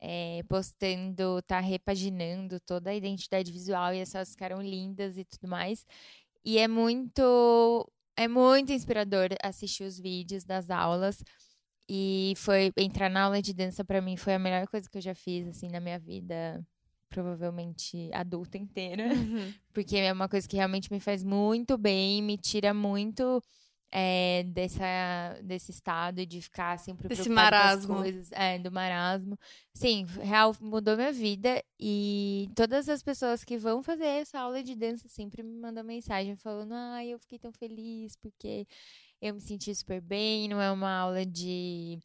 é, postando, tá repaginando toda a identidade visual e as fotos ficaram lindas e tudo mais. E é muito, é muito inspirador assistir os vídeos das aulas. E foi entrar na aula de dança pra mim foi a melhor coisa que eu já fiz assim na minha vida provavelmente adulta inteira. Uhum. Porque é uma coisa que realmente me faz muito bem, me tira muito é, dessa, desse estado de ficar sempre Desse preocupada com as marasmo. coisas. É, do marasmo. Sim, real, mudou minha vida. E todas as pessoas que vão fazer essa aula de dança sempre me mandam mensagem falando: ai, eu fiquei tão feliz porque eu me senti super bem. Não é uma aula de,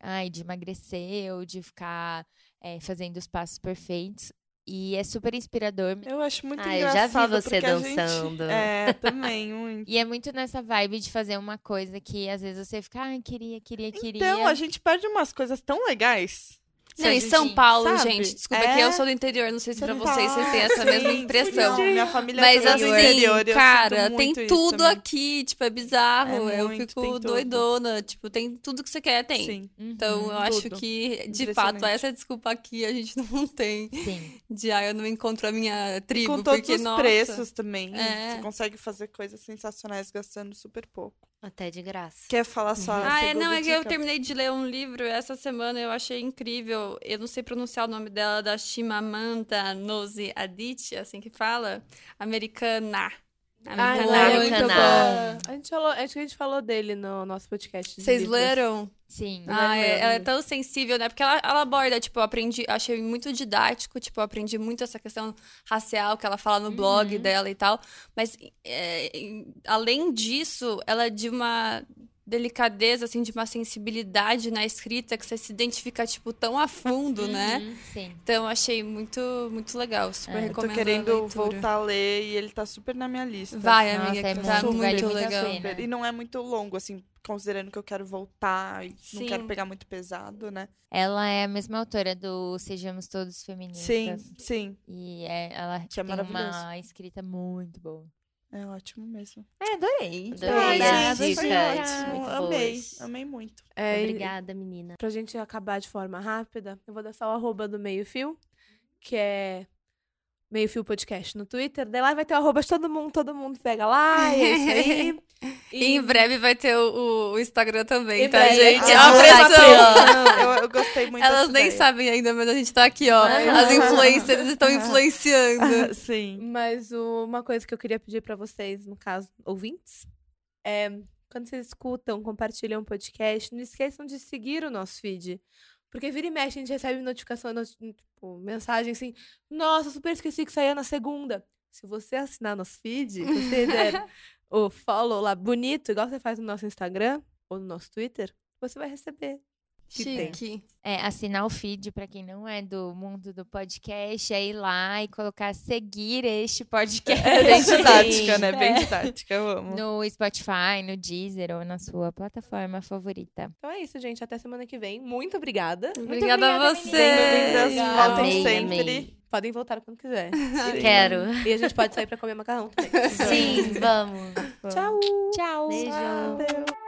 ai, de emagrecer ou de ficar é, fazendo os passos perfeitos. E é super inspirador. Eu acho muito Ah, eu já vi engraçado. você a gente- dançando. É, também, muito. E é muito nessa vibe de fazer uma coisa que às vezes você fica, ai, queria, queria, queria. Então, a gente perde umas coisas tão legais. Se Não, em São Paulo, sabe? gente, desculpa É. que eu sou do interior, não sei se pra vocês vocês têm essa mesma impressão. sim, Minha família Mas do assim, interior, cara, tem tudo também. aqui, tipo, é bizarro. É eu muito, fico doidona. Tipo, tem tudo que você quer, tem. Sim. Uhum, Então, eu acho tudo. que, de fato, essa desculpa aqui a gente não tem. sim. De, ah, eu não encontro a minha tribo. Com todos porque, os nossa, preços também. É. Você consegue fazer coisas sensacionais gastando super pouco. Até de graça. Quer falar só a Ah, é, não, é que eu terminei de ler um livro essa semana, eu achei incrível. Eu não sei pronunciar o nome dela, da Chimamanda Ngozi Adichie, assim que fala. Americana. Ai, é muito bom. A gente, falou, acho que a gente falou dele no nosso podcast. Vocês leram? Sim. Ah, é, ela é tão sensível, né? Porque ela, ela aborda, tipo, eu aprendi, achei muito didático, tipo, eu aprendi muito essa questão racial que ela fala no blog Uhum. dela e tal. Mas, é, além disso, ela é de uma delicadeza, assim, de uma sensibilidade na escrita que você se identifica, tipo, tão a fundo, né? Uhum, Sim. Então, achei muito, muito legal. Super É, eu tô Eu tô recomendo a querendo leitura. voltar a ler e ele tá super na minha lista. Vai, Nossa, amiga, é que tá muito, muito a legal. Super. E não é muito longo, assim, considerando que eu quero voltar e Sim. não quero pegar muito pesado, né? Ela é a mesma autora do Sejamos Todos Feministas. Sim, sim. E é- ela Que é tem uma escrita muito boa. É ótimo mesmo. É, adorei. Adorei Ai, gente, foi ótimo. Amei, amei muito. É, Obrigada, menina. Pra gente acabar de forma rápida, eu vou dar só o arroba do Meio Fio, que é Meio Fio Podcast no Twitter. Daí lá vai ter o arroba de todo mundo, todo mundo pega lá, e é isso aí. E em breve vai ter o, o- Instagram também, Em tá, breve. gente? Ah, É uma tá pressão. Eu, eu gostei muito Elas nem ideia. sabem ainda, mas a gente tá aqui, ó. Ai, As influencers estão influenciando. Sim. Mas o- uma coisa que eu queria pedir pra vocês, no caso, ouvintes, é quando vocês escutam, compartilham o podcast, não esqueçam de seguir o nosso feed. Porque vira e mexe, a gente recebe notificação, noti- tipo, mensagem assim, nossa, super esqueci que saía na segunda. Se você assinar nosso feed, se você der o follow lá bonito, igual você faz no nosso Instagram ou no nosso Twitter, você vai receber. Que tem. Chique. É, assinar o feed, pra quem não é do mundo do podcast, é ir lá e colocar seguir este podcast. É bem didática, né? Bem É. didática, eu amo. No Spotify, no Deezer ou na sua plataforma favorita. Então é isso, gente. Até semana que vem. Muito obrigada. Obrigada a obrigada, você. Bem-vindas, Obrigada. voltem sempre. amei. Podem voltar quando quiser. Quero. E a gente pode sair pra comer macarrão também. Sim, vamos. Tchau! Tchau! Beijo. Adeus.